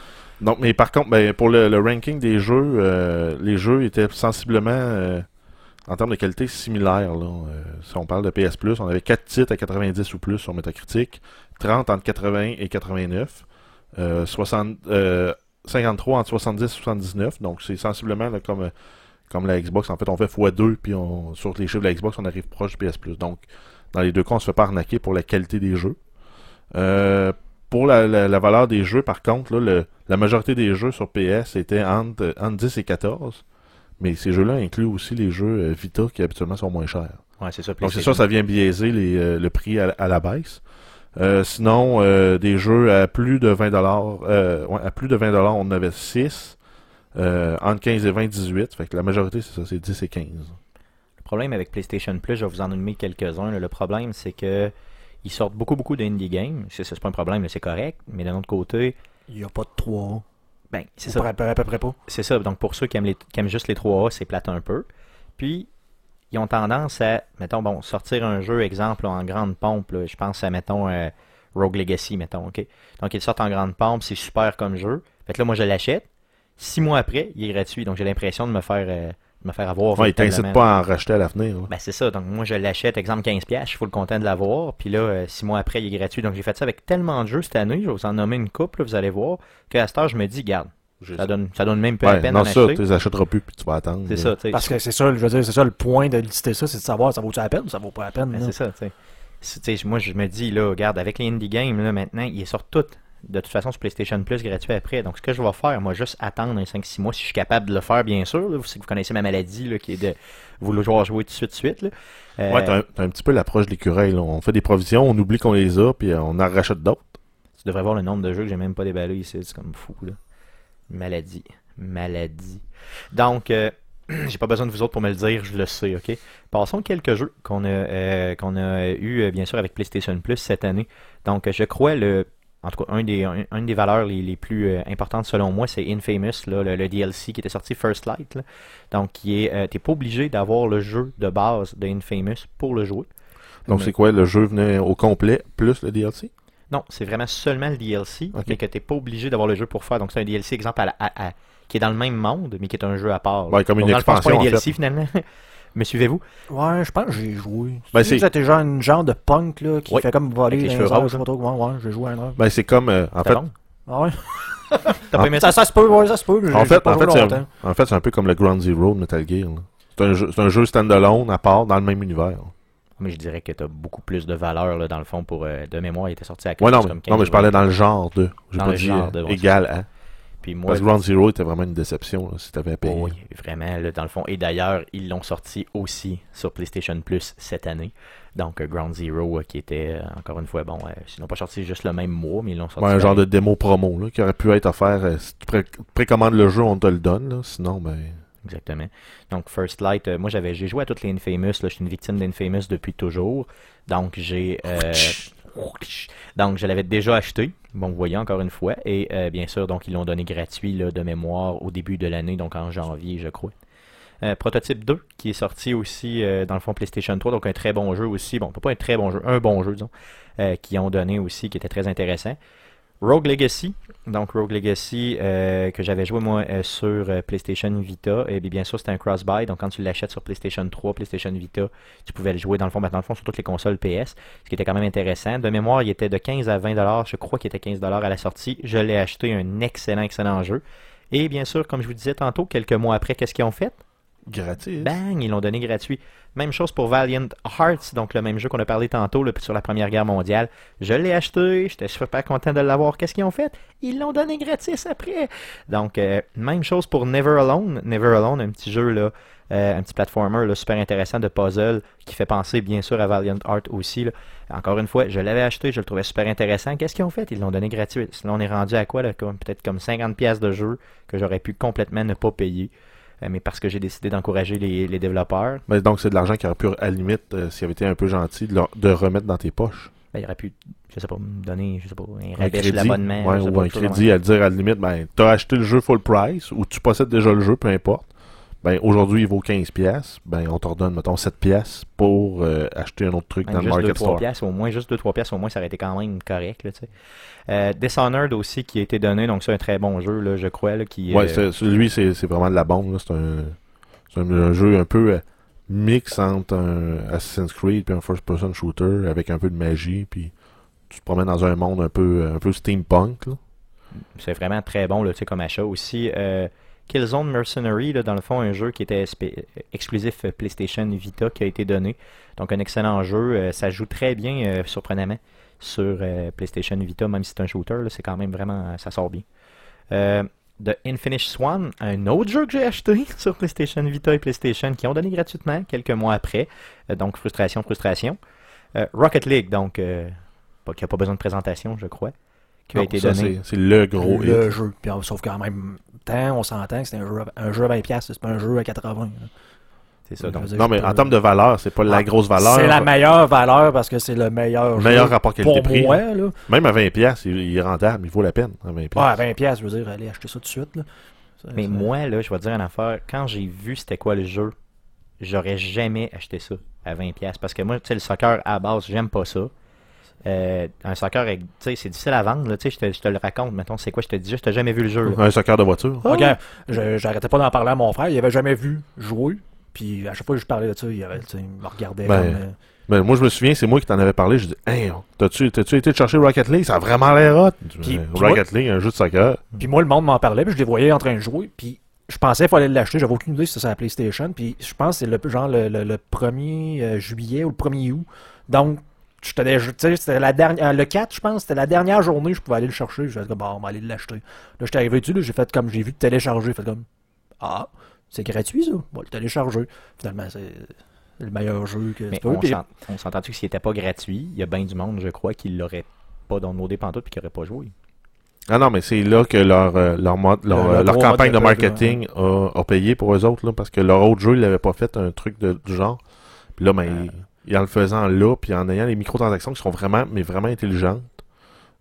Donc, mais par contre, ben, pour le, le ranking des jeux, euh, les jeux étaient sensiblement, euh, en termes de qualité, similaires. Là. Euh, si on parle de PS Plus, on avait 4 titres à 90 ou plus sur Metacritic, 30 entre 80 et 89, euh, 60, euh, 53 entre 70 et 79. Donc, c'est sensiblement là, comme, euh, comme la Xbox. En fait, on fait x2, puis on, sur les chiffres de la Xbox, on arrive proche du PS Plus. Donc, dans les deux cas, on se fait pas arnaquer pour la qualité des jeux. Euh, pour la, la- la valeur des jeux, par contre, là, le- la majorité des jeux sur PS étaient entre, entre 10 et 14. mais ces jeux-là incluent aussi les jeux euh, Vita qui habituellement sont moins chers. Ouais, c'est ça. Donc c'est sûr, ça vient biaiser les, euh, le prix à, à la baisse. Euh, sinon, euh, des jeux à plus de 20 dollars, ouais, à plus de 20 dollars, on en avait 6. Euh, entre 15 et 20, 18. Fait que la majorité, c'est ça, c'est 10 et 15. Le problème avec PlayStation Plus, je vais vous en nommer quelques-uns. Le problème, c'est que ils sortent beaucoup, beaucoup d'indie games. C'est c'est pas un problème, c'est correct. Mais d'un autre côté, Il n'y a pas de 3 ben, c'est C'est ça. à peu, à peu près pas. C'est ça. Donc, pour ceux qui aiment, les, qui aiment juste les 3A, c'est plate un peu. Puis, ils ont tendance à, mettons, bon, sortir un jeu, exemple, en grande pompe. là. je pense à, mettons, euh, Rogue Legacy, mettons, OK? Donc, ils sortent en grande pompe, c'est super comme jeu. Fait que là, moi, je l'achète. Six mois après, il est gratuit. Donc, j'ai l'impression de me faire, euh, de me faire avoir. Ouais, t'incitent véritablement. pas à en racheter à l'avenir. Ben, c'est ça. Donc, moi, je l'achète, exemple, 15$, je suis full content de l'avoir. Puis là, euh, six mois après, il est gratuit. Donc, j'ai fait ça avec tellement de jeux cette année. Je vais vous en nommer une couple, là, vous allez voir. Qu'à cette heure, je me dis, garde, ça donne, ça donne même peu la peine non, d'en ça, acheter. tu les achèteras plus puis tu vas attendre. C'est ça, tu sais. Parce que c'est ça, je veux dire, c'est ça le point de lister ça, c'est de savoir ça vaut-tu la peine ou ça vaut pas la peine. Ben, c'est ça, tu sais. C'est- tu sais. Moi, je me dis, là, regarde, avec les indie games, là, maintenant, ils sortent toutes. De toute façon, sur PlayStation Plus gratuit après. Donc, ce que je vais faire, moi, juste attendre un 5-6 mois, si je suis capable de le faire, bien sûr. là. Vous, vous connaissez ma maladie, là, qui est de vouloir jouer tout de suite, tout de suite. Là. Euh, Ouais, t'as un, petit peu l'approche de l'écureuil. On fait des provisions, on oublie qu'on les a, puis euh, on en rachète d'autres. Tu devrais voir le nombre de jeux que j'ai même pas déballé ici. C'est comme fou, là. Maladie. Maladie. Donc, euh, <clears throat> j'ai pas besoin de vous autres pour me le dire, je le sais, ok? Passons quelques jeux qu'on a, euh, qu'on a eu, bien sûr, avec PlayStation Plus cette année. Donc, je crois, le, en tout cas, un des, un, une des valeurs les, les plus euh, importantes selon moi, c'est Infamous, là, le, le DLC qui était sorti First Light. là. Donc, qui est, euh, t'es pas obligé d'avoir le jeu de base de Infamous pour le jouer. Donc Mais- c'est quoi, le jeu venait au complet plus le DLC? Non, c'est vraiment seulement le DLC, Ok. mais que tu n'es pas obligé d'avoir le jeu pour faire. Donc, c'est un DLC, exemple, à la- à- à- qui est dans le même monde, mais qui est un jeu à part. Ouais, comme une Donc, dans le fond, c'est pas un en DLC, fait. finalement. <laughs> Me suivez-vous? Ouais, je pense que j'ai joué. Ben, Tu sais, c'est- C'était genre une genre de punk là, qui fait comme voler les cheveux trop comment. Ouais, j'ai joué à un heure. Ben c'est comme, euh, en fait, bon? Ah ouais? <laughs> T'as pas aimé Ça, ça? se peut, ouais, ça se peut. mais en j'ai fait, en fait, c'est longtemps. un, en fait, c'est un peu comme le Ground Zero de Metal Gear. C'est un, jeu- c'est un jeu standalone à part dans le même univers. Mais je dirais que tu as beaucoup plus de valeur, là, dans le fond, pour euh, de mémoire. Il était sorti à quelque Ouais, non, mais, comme non, mais 15 je parlais dans le genre de. J'ai Dans pas le dit genre euh, de, ouais, égal à. Puis moi, Parce que Ground Zero était vraiment une déception là, si t'avais à payer. Oh oui, vraiment, là, dans le fond. Et d'ailleurs, ils l'ont sorti aussi sur PlayStation Plus cette année. Donc, euh, Ground Zero, euh, qui était, euh, encore une fois, bon, ils n'ont pas sorti juste le même mois, mais ils l'ont sorti. Ouais, un genre de démo promo là, qui aurait pu être offert. si tu pré- précommandes le jeu, on te le donne. là. Sinon, ben. Exactement. Donc, First Light, moi, j'avais, j'ai joué à toutes les Infamous. Là, je suis une victime d'Infamous depuis toujours. Donc, j'ai. donc, je l'avais déjà acheté. Bon, vous voyez encore une fois. Et euh, bien sûr, donc, ils l'ont donné gratuit là, de mémoire au début de l'année, donc en janvier, je crois. Euh, Prototype 2, qui est sorti aussi euh, dans le fond PlayStation 3, donc un très bon jeu aussi. Bon, pas un très bon jeu, un bon jeu, disons, qui ont donné aussi, qui était très intéressant. Rogue Legacy, donc Rogue Legacy euh, que j'avais joué moi euh, sur euh, PlayStation Vita, et bien, sûr c'était un cross-buy, donc quand tu l'achètes sur PlayStation 3, PlayStation Vita, tu pouvais le jouer dans le fond, dans le fond sur toutes les consoles PS, ce qui était quand même intéressant. De mémoire, il était de 15 à 20 dollars, je crois qu'il était 15 dollars à la sortie. Je l'ai acheté, un excellent, excellent jeu. Et bien sûr, comme je vous disais tantôt, quelques mois après, qu'est-ce qu'ils ont fait? Gratis. Bang, ils l'ont donné gratuit. Même chose pour Valiant Hearts, donc le même jeu qu'on a parlé tantôt là, sur la Première Guerre mondiale. Je l'ai acheté, j'étais super content de l'avoir. Qu'est-ce qu'ils ont fait? Ils l'ont donné gratis après. Donc, euh, même chose pour Never Alone. Never Alone, un petit jeu, là, euh, un petit platformer là, super intéressant de puzzle qui fait penser bien sûr à Valiant Hearts aussi. là. Encore une fois, je l'avais acheté, je le trouvais super intéressant. Qu'est-ce qu'ils ont fait? Ils l'ont donné gratuit. Sinon, on est rendu à quoi là, Peut-être comme 50$ piastres de jeu que j'aurais pu complètement ne pas payer. Euh, mais parce que j'ai décidé d'encourager les, les développeurs, Ben, donc c'est de l'argent qui aurait pu, à la limite, euh, s'il avait été un peu gentil, de, remettre dans tes poches. ben, il aurait pu, je sais pas, me donner, je sais pas, un rabais sur l'abonnement. ouais, ou pas, un crédit à dire à la limite, ben, t'as acheté le jeu full price ou tu possèdes déjà le jeu, peu importe. Ben, aujourd'hui, il vaut 15 pièces. Ben, on te redonne, mettons, 7 pièces pour euh, acheter un autre truc Même dans le Market 2-3 Store. piastres, au moins, juste 2-3 piastres, au moins, ça aurait été quand même correct, là, tu sais. Euh, Dishonored aussi, qui a été donné, donc c'est un très bon jeu, là, je crois, là, qui... Ouais, euh, c'est- lui, vraiment de la bombe. C'est un, c'est un, un jeu un peu euh, mix entre un Assassin's Creed et un first-person shooter avec un peu de magie. Puis tu te promènes dans un monde un peu, un peu steampunk. C'est vraiment très bon, là, tu sais, comme achat aussi. Killzone Mercenary, là, dans le fond, un jeu qui était exclusif euh, PlayStation Vita qui a été donné. Donc, un excellent jeu. euh, ça joue très bien, euh, surprenamment, sur euh, PlayStation Vita, même si c'est un shooter. là, C'est quand même vraiment, ça sort bien. Euh, The Infinite Swan, un autre jeu que j'ai acheté <laughs> sur PlayStation Vita et PlayStation qui ont donné gratuitement quelques mois après. Euh, donc, frustration, frustration. Euh, Rocket League, donc, euh, pas- qui n'a pas besoin de présentation, je crois, qui a été ça, donné. c'est- le gros le hit. jeu. Puis, sauf qu'en même temps, on s'entend que c'est un jeu, à- un jeu à 20$, c'est pas un jeu à 80$. là. C'est ça, donc. Non, mais peux- en termes de valeur, c'est pas la Ah, grosse valeur. C'est la meilleure valeur parce que c'est le meilleur jeu meilleur rapport qualité-prix. Même à 20$, piastres, il il est rentable. Il vaut la peine à 20$. Ouais, à 20$, je veux dire, allez acheter ça tout de suite. Là. Ça, Mais moi, là, je vais te dire une affaire. Quand j'ai vu c'était quoi le jeu, j'aurais jamais acheté ça à 20$. Parce que moi, tu sais, le soccer à la base, j'aime pas ça. Euh, un soccer, c'est difficile à vendre. là, je te, je te le raconte. Mettons, c'est quoi Je te dis juste, t'as jamais vu le jeu. là. Un soccer de voiture. Ok, je- j'arrêtais pas d'en parler à mon frère. Il avait jamais vu jouer. Puis à chaque fois que je parlais de ça, il, avait, il me regardait Ben, comme. euh, Ben, moi, je me souviens, c'est moi qui t'en avais parlé. Je dis, hey, t'as-tu, t'as-tu été chercher Rocket League? Ça a vraiment l'air hot. Je dis, Puis- puis Rocket League, un jeu de soccer. Puis moi, le monde m'en parlait, puis je les voyais en train de jouer, puis je pensais qu'il fallait l'acheter, j'avais aucune idée si c'était sur la PlayStation, puis je pense que c'est le, genre le, le, le 1er euh, juillet ou le 1er août. Donc, j'étais déjà- tu sais, c'était la dernière, le 4, je pense, c'était la dernière journée, je pouvais aller le chercher. Je dit, bon, on va aller l'acheter. Là, j'étais arrivé dessus, là, j'ai fait comme, j'ai vu télécharger, j'ai fait comme, ah, c'est gratuit ça, on va le télécharger. Finalement, c'est le meilleur jeu que Mais tu peux. on s'entend-tu que s'il n'était pas gratuit, il y a bien du monde, je crois, qui l'aurait pas downloadé pantoute et qui n'aurait pas joué. Ah non, mais c'est là que leur, euh, leur, mode, leur, Le- le euh, leur campagne de marketing a, a payé pour eux autres, là, parce que leur autre jeu, ils n'avaient pas fait un truc de, du genre. Puis là, ben, Euh. Ils- en le faisant là, puis en ayant les microtransactions qui sont vraiment, mais vraiment intelligentes,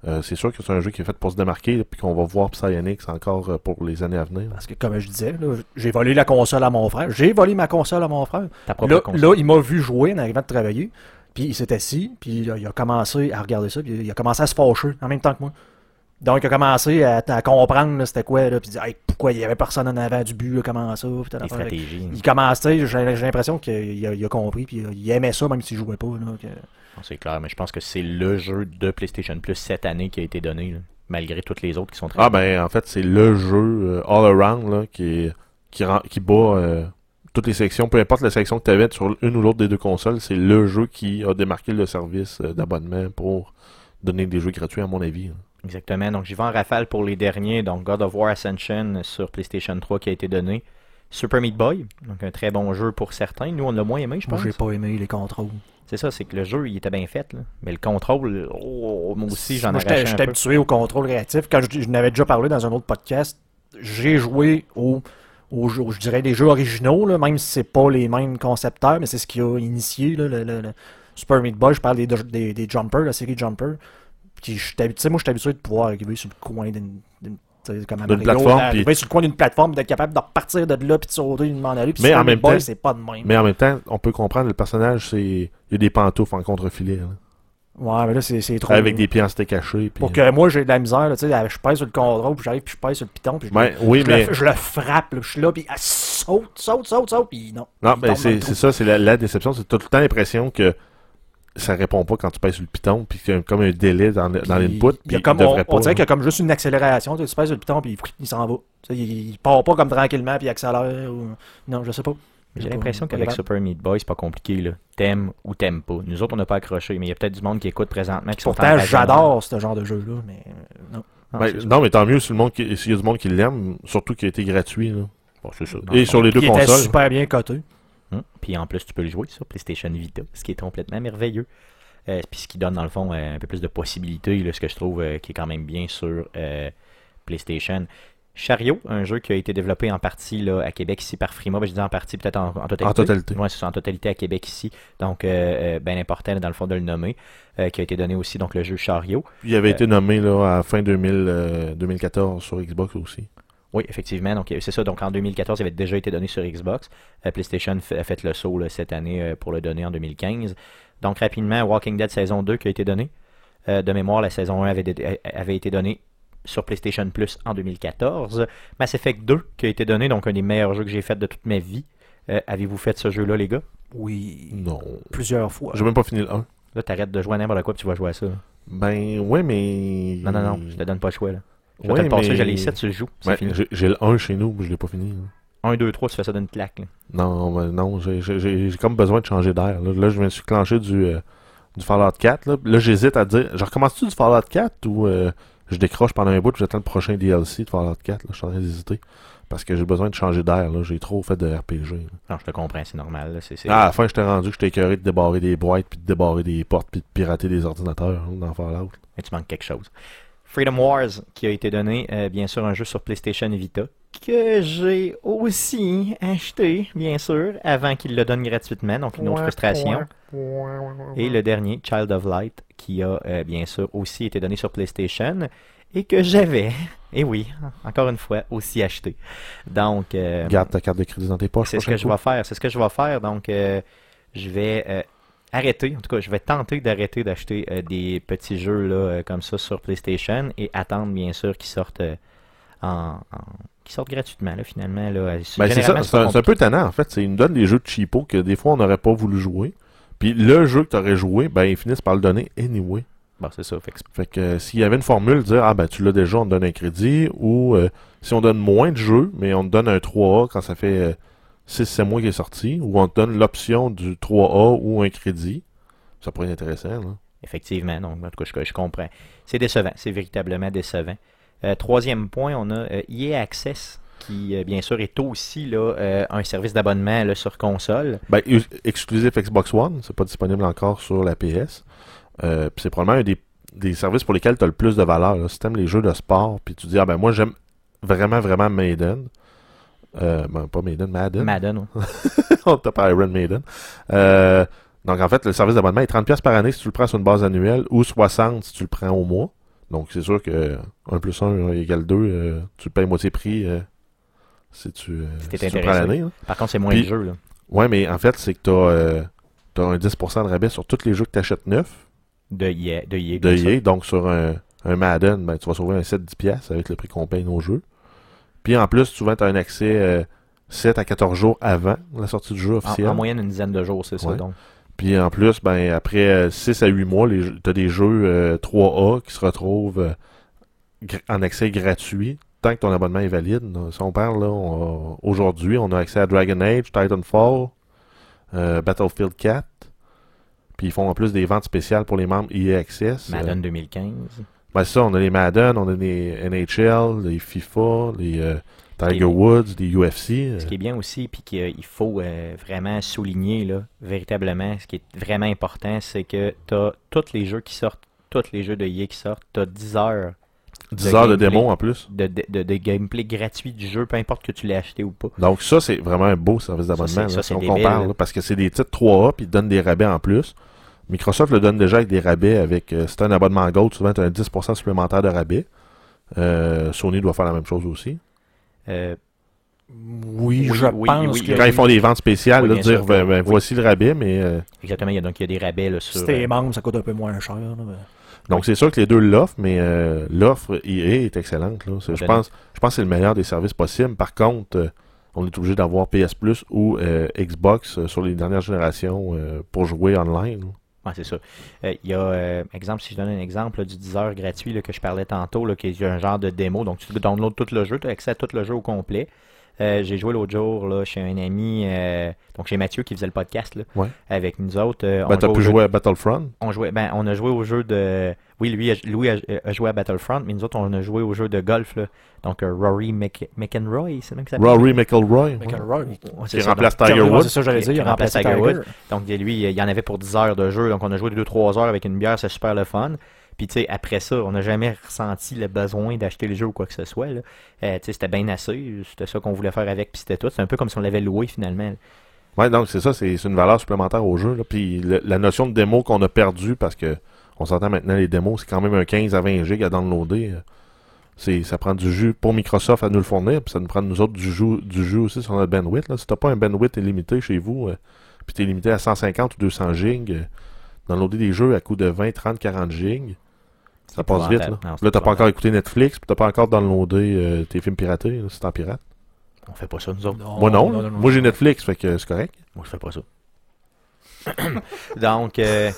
euh, c'est sûr que c'est un jeu qui est fait pour se démarquer, puis qu'on va voir Psyonix encore euh, pour les années à venir. Parce que, comme je disais, j'ai volé la console à mon frère. J'ai volé ma console à mon frère. Ta propre Là, console. là, il m'a vu jouer en arrivant de travailler. Puis il s'est assis, puis là, il a commencé à regarder ça, puis il a commencé à se fâcher en même temps que moi. Donc il a commencé à, à comprendre là, c'était quoi, là, puis il dit Hey, pourquoi il y avait personne en avant du but, là, comment ça, puis les stratégies. Il commence, j'ai j'ai l'impression qu'il a, il a compris, puis il aimait ça même s'il jouait pas. Là, que- Non, C'est clair, mais je pense que c'est le jeu de PlayStation Plus cette année qui a été donné, là, malgré toutes les autres qui sont très Ah ben en fait c'est le jeu euh, all around là, qui, qui, rend- qui bat euh, toutes les sections, peu importe la section que tu avais sur une ou l'autre des deux consoles, c'est le jeu qui a démarqué le service euh, d'abonnement pour donner des jeux gratuits à mon avis. Exactement. Donc, j'y vais en rafale pour les derniers. Donc, God of War Ascension sur PlayStation 3 qui a été donné. Super Meat Boy, donc un très bon jeu pour certains. Nous, on l'a moins aimé, je Moi, pense. j'ai pas aimé les contrôles. C'est ça, c'est que le jeu, il était bien fait. là. Mais le contrôle, oh, moi aussi, j'en ai Moi, un j'étais habitué au contrôle réactif. Quand je, je n'avais déjà parlé dans un autre podcast, j'ai joué au, aux jeux- je dirais des jeux originaux, là, même si c'est pas les mêmes concepteurs, mais c'est ce qui a initié là, le, le- le Super Meat Boy. Je parle des, des, des Jumpers, la série Jumper. Puis habitué- moi, j'étais habitué de pouvoir arriver sur le coin d'une. tu comme D'une plateforme, puis- sur le coin d'une plateforme, d'être capable de repartir de là, puis de sauter, de m'en aller. Puis Mais en même temps- c'est pas de même. Mais en même temps, on peut comprendre le personnage, c'est il y a des pantoufles en contre-filet. Ouais, mais là, c'est trop. avec des pieds en steak caché. puis- Pour que moi, j'ai de la misère, là, tu sais, je pèse sur le contrôle, puis j'arrive, puis je pèse sur le piton, puis je, Ben, oui, je mais le, je le frappe, là, je suis là, puis elle saute, saute, saute, saute, puis non. non, ben, trou. c'est ça, c'est la, la déception, c'est tout le temps l'impression que ça répond pas quand tu pèses sur le piton, puis qu'il y a comme un délai dans, dans Puis, l'input, il puis comme, il on, on dirait là. qu'il y a comme juste une accélération, tu pèses sur le piton, puis il s'en va. Il, il part pas comme tranquillement, puis il accélère, ou... Non, je sais pas. J'ai l'impression qu'avec Super Meat Boy, c'est pas compliqué. là. T'aimes ou t'aimes pas. Nous autres, on n'a pas accroché, mais il y a peut-être du monde qui écoute présentement qui Pourtant, j'adore ce genre de jeu-là, mais euh, non. Ah, Ben, non, mais tant mieux si le monde qui- s'il y a du monde qui l'aime, surtout qu'il a été gratuit. Là. Bon, c'est ça. Dans Et sur les deux Il était consoles. super bien coté. Hum. Puis en plus, tu peux le jouer sur PlayStation Vita, ce qui est complètement merveilleux. Euh, puis ce qui donne, dans le fond, euh, un peu plus de possibilités, là, ce que je trouve euh, qui est quand même bien sur PlayStation. Chariot, un jeu qui a été développé en partie là, à Québec ici par Frima. Ben, je dis en partie, peut-être en, en totalité. En totalité. Ouais, en totalité à Québec ici. Donc, bien important, dans le fond, de le nommer. Qui a été donné aussi, donc, le jeu Chariot. Il avait été nommé là, à fin 2000, euh, 2014 sur Xbox aussi. Oui, effectivement. Donc, c'est ça. Donc, en 2014, il avait déjà été donné sur Xbox. Euh, PlayStation a fait le saut là, cette année euh, pour le donner en 2015. Donc, rapidement, Walking Dead saison 2 qui a été donné. Euh, de mémoire, la saison 1 avait, dé- avait été donnée sur PlayStation Plus en 2014. Mass Effect 2 qui a été donné, donc un des meilleurs jeux que j'ai fait de toute ma vie. Euh, Avez-vous fait ce jeu-là, les gars? Oui, Non. plusieurs fois. J'ai même pas fini le 1. Là, t'arrêtes de jouer à n'importe quoi puis tu vas jouer à ça. Ben, ouais, mais. Non, non, non, je te donne pas le choix. Là. Je vais mais- j'ai les 7, tu le joues. C'est Ouais, j'ai le 1 chez nous, mais je l'ai pas fini. là. 1, 2, 3, tu fais ça d'une claque. là. Non, ben, non, j'ai- comme besoin de changer d'air. Là. Là, je me suis clenché du, euh, du Fallout 4. Là, Là, j'hésite à dire, je recommence-tu du Fallout 4 ou euh, je décroche pendant un bout, puis j'attends le prochain DLC de Fallout 4. Là, je suis en train d'hésiter. Parce que j'ai besoin de changer d'air. là. J'ai trop fait de RPG. Non, je te comprends, c'est normal. là, Ah, à la fin, j'étais rendu que j'étais écœuré de débarrer des boîtes, puis de débarrer des portes, puis de pirater des ordinateurs hein, dans Fallout. Mais tu manques quelque chose. Freedom Wars, qui a été donné, euh, bien sûr, un jeu sur PlayStation Vita, que j'ai aussi acheté, bien sûr, avant qu'il le donne gratuitement, donc une autre frustration. Et le dernier, Child of Light, qui a euh, bien sûr aussi été donné sur PlayStation et que j'avais, <laughs> et oui, encore une fois, aussi acheté. Donc, euh, Garde ta carte de crédit dans tes poches. c'est ce que je vais faire. C'est ce que je vais faire. Donc, euh, je vais euh, arrêter. En tout cas, je vais tenter d'arrêter d'acheter euh, des petits jeux là, euh, comme ça sur PlayStation et attendre, bien sûr, qu'ils sortent euh, en, en- qu'ils sortent gratuitement, là, finalement. Là. Ben, c'est ça, c'est un, peu tannant en fait. Ils nous donnent des jeux de cheapo que des fois on n'aurait pas voulu jouer. Puis le jeu que tu aurais joué, ben ils finissent par le donner anyway. Bon, c'est ça. Fait que Fait que s'il y avait une formule, dire ah ben tu l'as déjà, on te donne un crédit, ou si on donne moins de jeux, mais on te donne un 3A quand ça fait 6-7 mois qu'il est sorti, ou on te donne l'option du 3A ou un crédit, ça pourrait être intéressant. Là. Effectivement, donc en tout cas, je, je comprends. C'est décevant, c'est véritablement décevant. Euh, troisième point, on a euh, EA Access, qui euh, bien sûr est aussi là, euh, un service d'abonnement sur console. Ben, exclusif Xbox One, c'est pas disponible encore sur la PS. C'est probablement un des, des services pour lesquels tu as le plus de valeur. Là. Si tu les jeux de sport, puis tu dis, ah ben moi j'aime vraiment, vraiment Maiden. Euh, ben, pas Maiden, Madden. Madden, ouais. <laughs> On t'a pas Iron Maiden. Euh, donc en fait, le service d'abonnement est 30$ par année si tu le prends sur une base annuelle ou 60$ si tu le prends au mois. Donc c'est sûr que 1 plus 1 égale 2, tu le payes moitié prix euh, si tu, euh, Si t'es si tu le prends l'année. hein. Par contre, c'est moins Puis- de jeux. Là. Ouais, mais en fait, c'est que tu as, un 10% de rabais sur tous les jeux que tu achètes neufs De. De EA, de bien sûr. EA. Donc sur un, un Madden, ben, tu vas sauver un 7-10$ avec le prix qu'on paye nos jeux. Puis en plus, souvent, tu as un accès euh, 7 à 14 jours avant la sortie du jeu officiel. en moyenne, une dizaine de jours, c'est ça. Donc, Puis en plus, ben après 6 à 8 mois, tu as des jeux euh, 3A qui se retrouvent euh, en accès gratuit tant que ton abonnement est valide. Si on parle là, aujourd'hui, on a accès à Dragon Age, Titanfall, euh, Battlefield 4. Puis ils font en plus des ventes spéciales pour les membres EA Access. Euh, Madden 2015. Ben ça, on a les Madden, on a les NHL, les FIFA, les euh, Tiger Woods, les UFC. euh, Ce qui est bien aussi, puis qu'il faut euh, vraiment souligner, là, véritablement, ce qui est vraiment important, c'est que tu as tous les jeux qui sortent, tous les jeux de EA qui sortent, tu as 10 heures 10 heures de démo en plus. de, de, de- de gameplay gratuit du jeu, peu importe que tu l'aies acheté ou pas. Donc ça, c'est vraiment un beau service d'abonnement. si on débile. compare, là, parce que c'est des titres 3A, puis ils donnent des rabais en plus. Microsoft le donne déjà avec des rabais. avec euh, Si tu un abonnement Gold, souvent tu as un 10% supplémentaire de rabais. Euh, Sony doit faire la même chose aussi. Euh, Oui, Oui, je oui, pense oui, que Quand ils font des ventes spéciales, Oui, là, bien dire sûr. ben, ben, Oui. voici le rabais, mais euh, exactement, il y a donc il y a des rabais là, sur. si t'es membre, ça coûte un peu moins cher. là, mais- donc c'est sûr que les deux l'offrent, mais euh, l'offre EA est excellente. Là. Je pense, je pense que c'est le meilleur des services possibles. Par contre, euh, on est obligé d'avoir PS Plus ou euh, Xbox euh, sur les dernières générations euh, pour jouer online. Ouais, c'est ça. Euh, Il y a, euh, exemple, si je donne un exemple du 10 heures gratuit que je parlais tantôt, qui est un genre de démo. Donc, tu downloads tout le jeu, tu as accès à tout le jeu au complet. Euh, j'ai joué l'autre jour là, chez un ami, euh, donc chez Mathieu qui faisait le podcast là, Ouais. avec nous autres. euh, Ben, on, t'as pu jouer à Battlefront. on jouait, ben, on a joué au jeu de. Oui, lui, a, Louis a, a joué à Battlefront, mais nous autres, on a joué au jeu de golf. Là. Donc, euh, Rory Mc- McEnroy, c'est même que ça s'appelle? Rory McIlroy. Mais ouais. que Roy, Ouais, c'est Qui ça, remplace donc- Tiger Woods. C'est ça, j'allais dire. Il remplace. Tiger Woods. Donc, lui, il y en avait pour 10 heures de jeu. Donc, on a joué 2-3 heures avec une bière, c'est super le fun. Puis, tu sais, après ça, on n'a jamais ressenti le besoin d'acheter le jeu ou quoi que ce soit. Là. Euh, c'était bien assez. C'était ça qu'on voulait faire avec, puis c'était tout. C'est un peu comme si on l'avait loué finalement. Ouais, donc c'est ça, c'est une valeur supplémentaire au jeu. Là. Puis la notion de démo qu'on a perdue, parce que on s'entend maintenant, les démos, c'est quand même un 15 à 20 gigs à downloader. euh, ça prend du jus pour Microsoft à nous le fournir, puis ça nous prend nous autres du jus, du jus aussi sur notre bandwidth. Là. Si t'as pas un bandwidth illimité chez vous, euh, puis t'es limité à 150 ou 200 gigs, euh, downloader des jeux à coût de 20, 30, 40 gigs, ça passe vite. Là. Non, là t'as pas encore écouté Netflix, puis t'as pas encore downloadé euh, tes films piratés, là, si t'es en pirate. On fait pas ça, nous autres. Moi non, moi j'ai Netflix, fait que c'est correct. Moi, je fais pas ça. <coughs> donc, euh,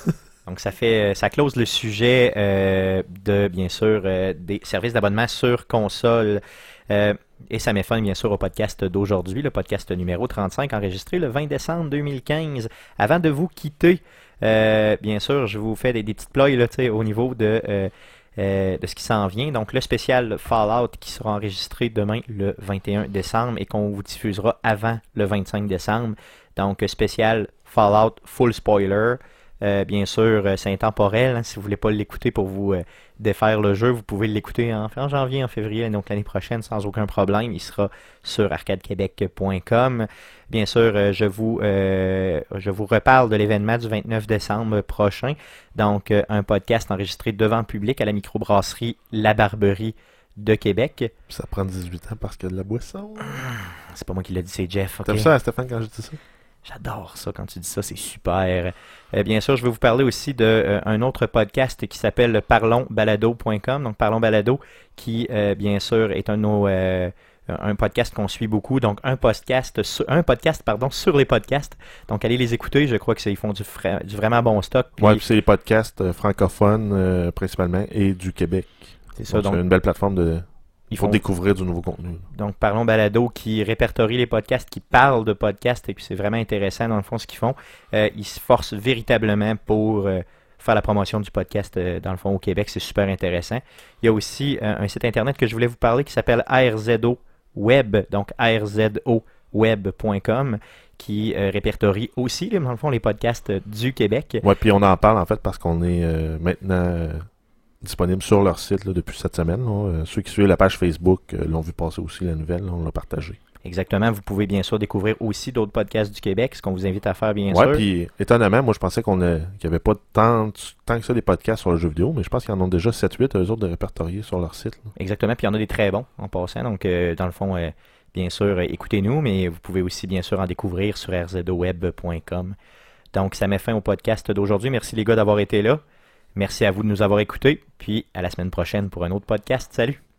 donc, ça fait, ça close le sujet euh, de, bien sûr, euh, des services d'abonnement sur console. Euh, et ça met fin, bien sûr, au podcast d'aujourd'hui, le podcast numéro 35, enregistré le 20 décembre 2015. Avant de vous quitter, euh, bien sûr, je vous fais des, petites ploys au niveau de... euh, euh, de ce qui s'en vient. Donc le spécial Fallout qui sera enregistré demain le 21 décembre et qu'on vous diffusera avant le 25 décembre. Donc spécial Fallout full spoiler. Euh, bien sûr, euh, c'est intemporel. hein. si vous voulez pas l'écouter pour vous euh, défaire le jeu, vous pouvez l'écouter en, en janvier, en février, donc l'année prochaine sans aucun problème. Il sera sur arcadequebec.com. Bien sûr, je vous euh, je vous reparle de l'événement du 29 décembre prochain. Donc, un podcast enregistré devant le public à la microbrasserie La Barberie de Québec. Ça prend 18 ans parce qu'il y a de la boisson. C'est pas moi qui l'ai dit, c'est Jeff. ok? T'aimes ça, Stéphane, quand je dis ça? J'adore ça quand tu dis ça, c'est super. Euh, bien sûr, je vais vous parler aussi d'un autre podcast qui s'appelle parlonsbalado.com. Donc Parlons Balado, qui euh, bien sûr est un de nos, euh, un podcast qu'on suit beaucoup. Donc un podcast, sur, un podcast pardon sur les podcasts. Donc allez les écouter. Je crois que ils font du, fra- du vraiment bon stock. Puis, Ouais, puis c'est les podcasts euh, francophones euh, principalement et du Québec. c'est ça. Donc, Donc c'est une belle plateforme de ils pour font découvrir du nouveau contenu. Donc, Parlons Balado qui répertorie les podcasts, qui parlent de podcasts, et puis c'est vraiment intéressant dans le fond ce qu'ils font. Euh, ils se forcent véritablement pour euh, faire la promotion du podcast euh, dans le fond au Québec, c'est super intéressant. Il y a aussi un site internet que je voulais vous parler qui s'appelle ARZO Web, donc arzoweb.com, qui répertorie aussi, dans le fond, les podcasts du Québec. Ouais, puis on en parle en fait parce qu'on est maintenant disponible sur leur site là, depuis cette semaine. là. Euh, ceux qui suivent la page Facebook euh, l'ont vu passer aussi la nouvelle, là, on l'a partagé. Exactement, vous pouvez bien sûr découvrir aussi d'autres podcasts du Québec, ce qu'on vous invite à faire bien Ouais, sûr. puis étonnamment, moi je pensais qu'on qu'il n'y avait pas tant, tant que ça des podcasts sur le jeu vidéo, mais je pense qu'ils en ont déjà 7-8 eux autres de répertoriés sur leur site. là. Exactement, puis il y en a des très bons en passant. Donc, euh, dans le fond, euh, bien sûr, euh, écoutez-nous, mais vous pouvez aussi, bien sûr, en découvrir sur rzoweb.com. Donc, ça met fin au podcast d'aujourd'hui. Merci les gars d'avoir été là. Merci à vous de nous avoir écoutés. Puis, à la semaine prochaine pour un autre podcast. Salut!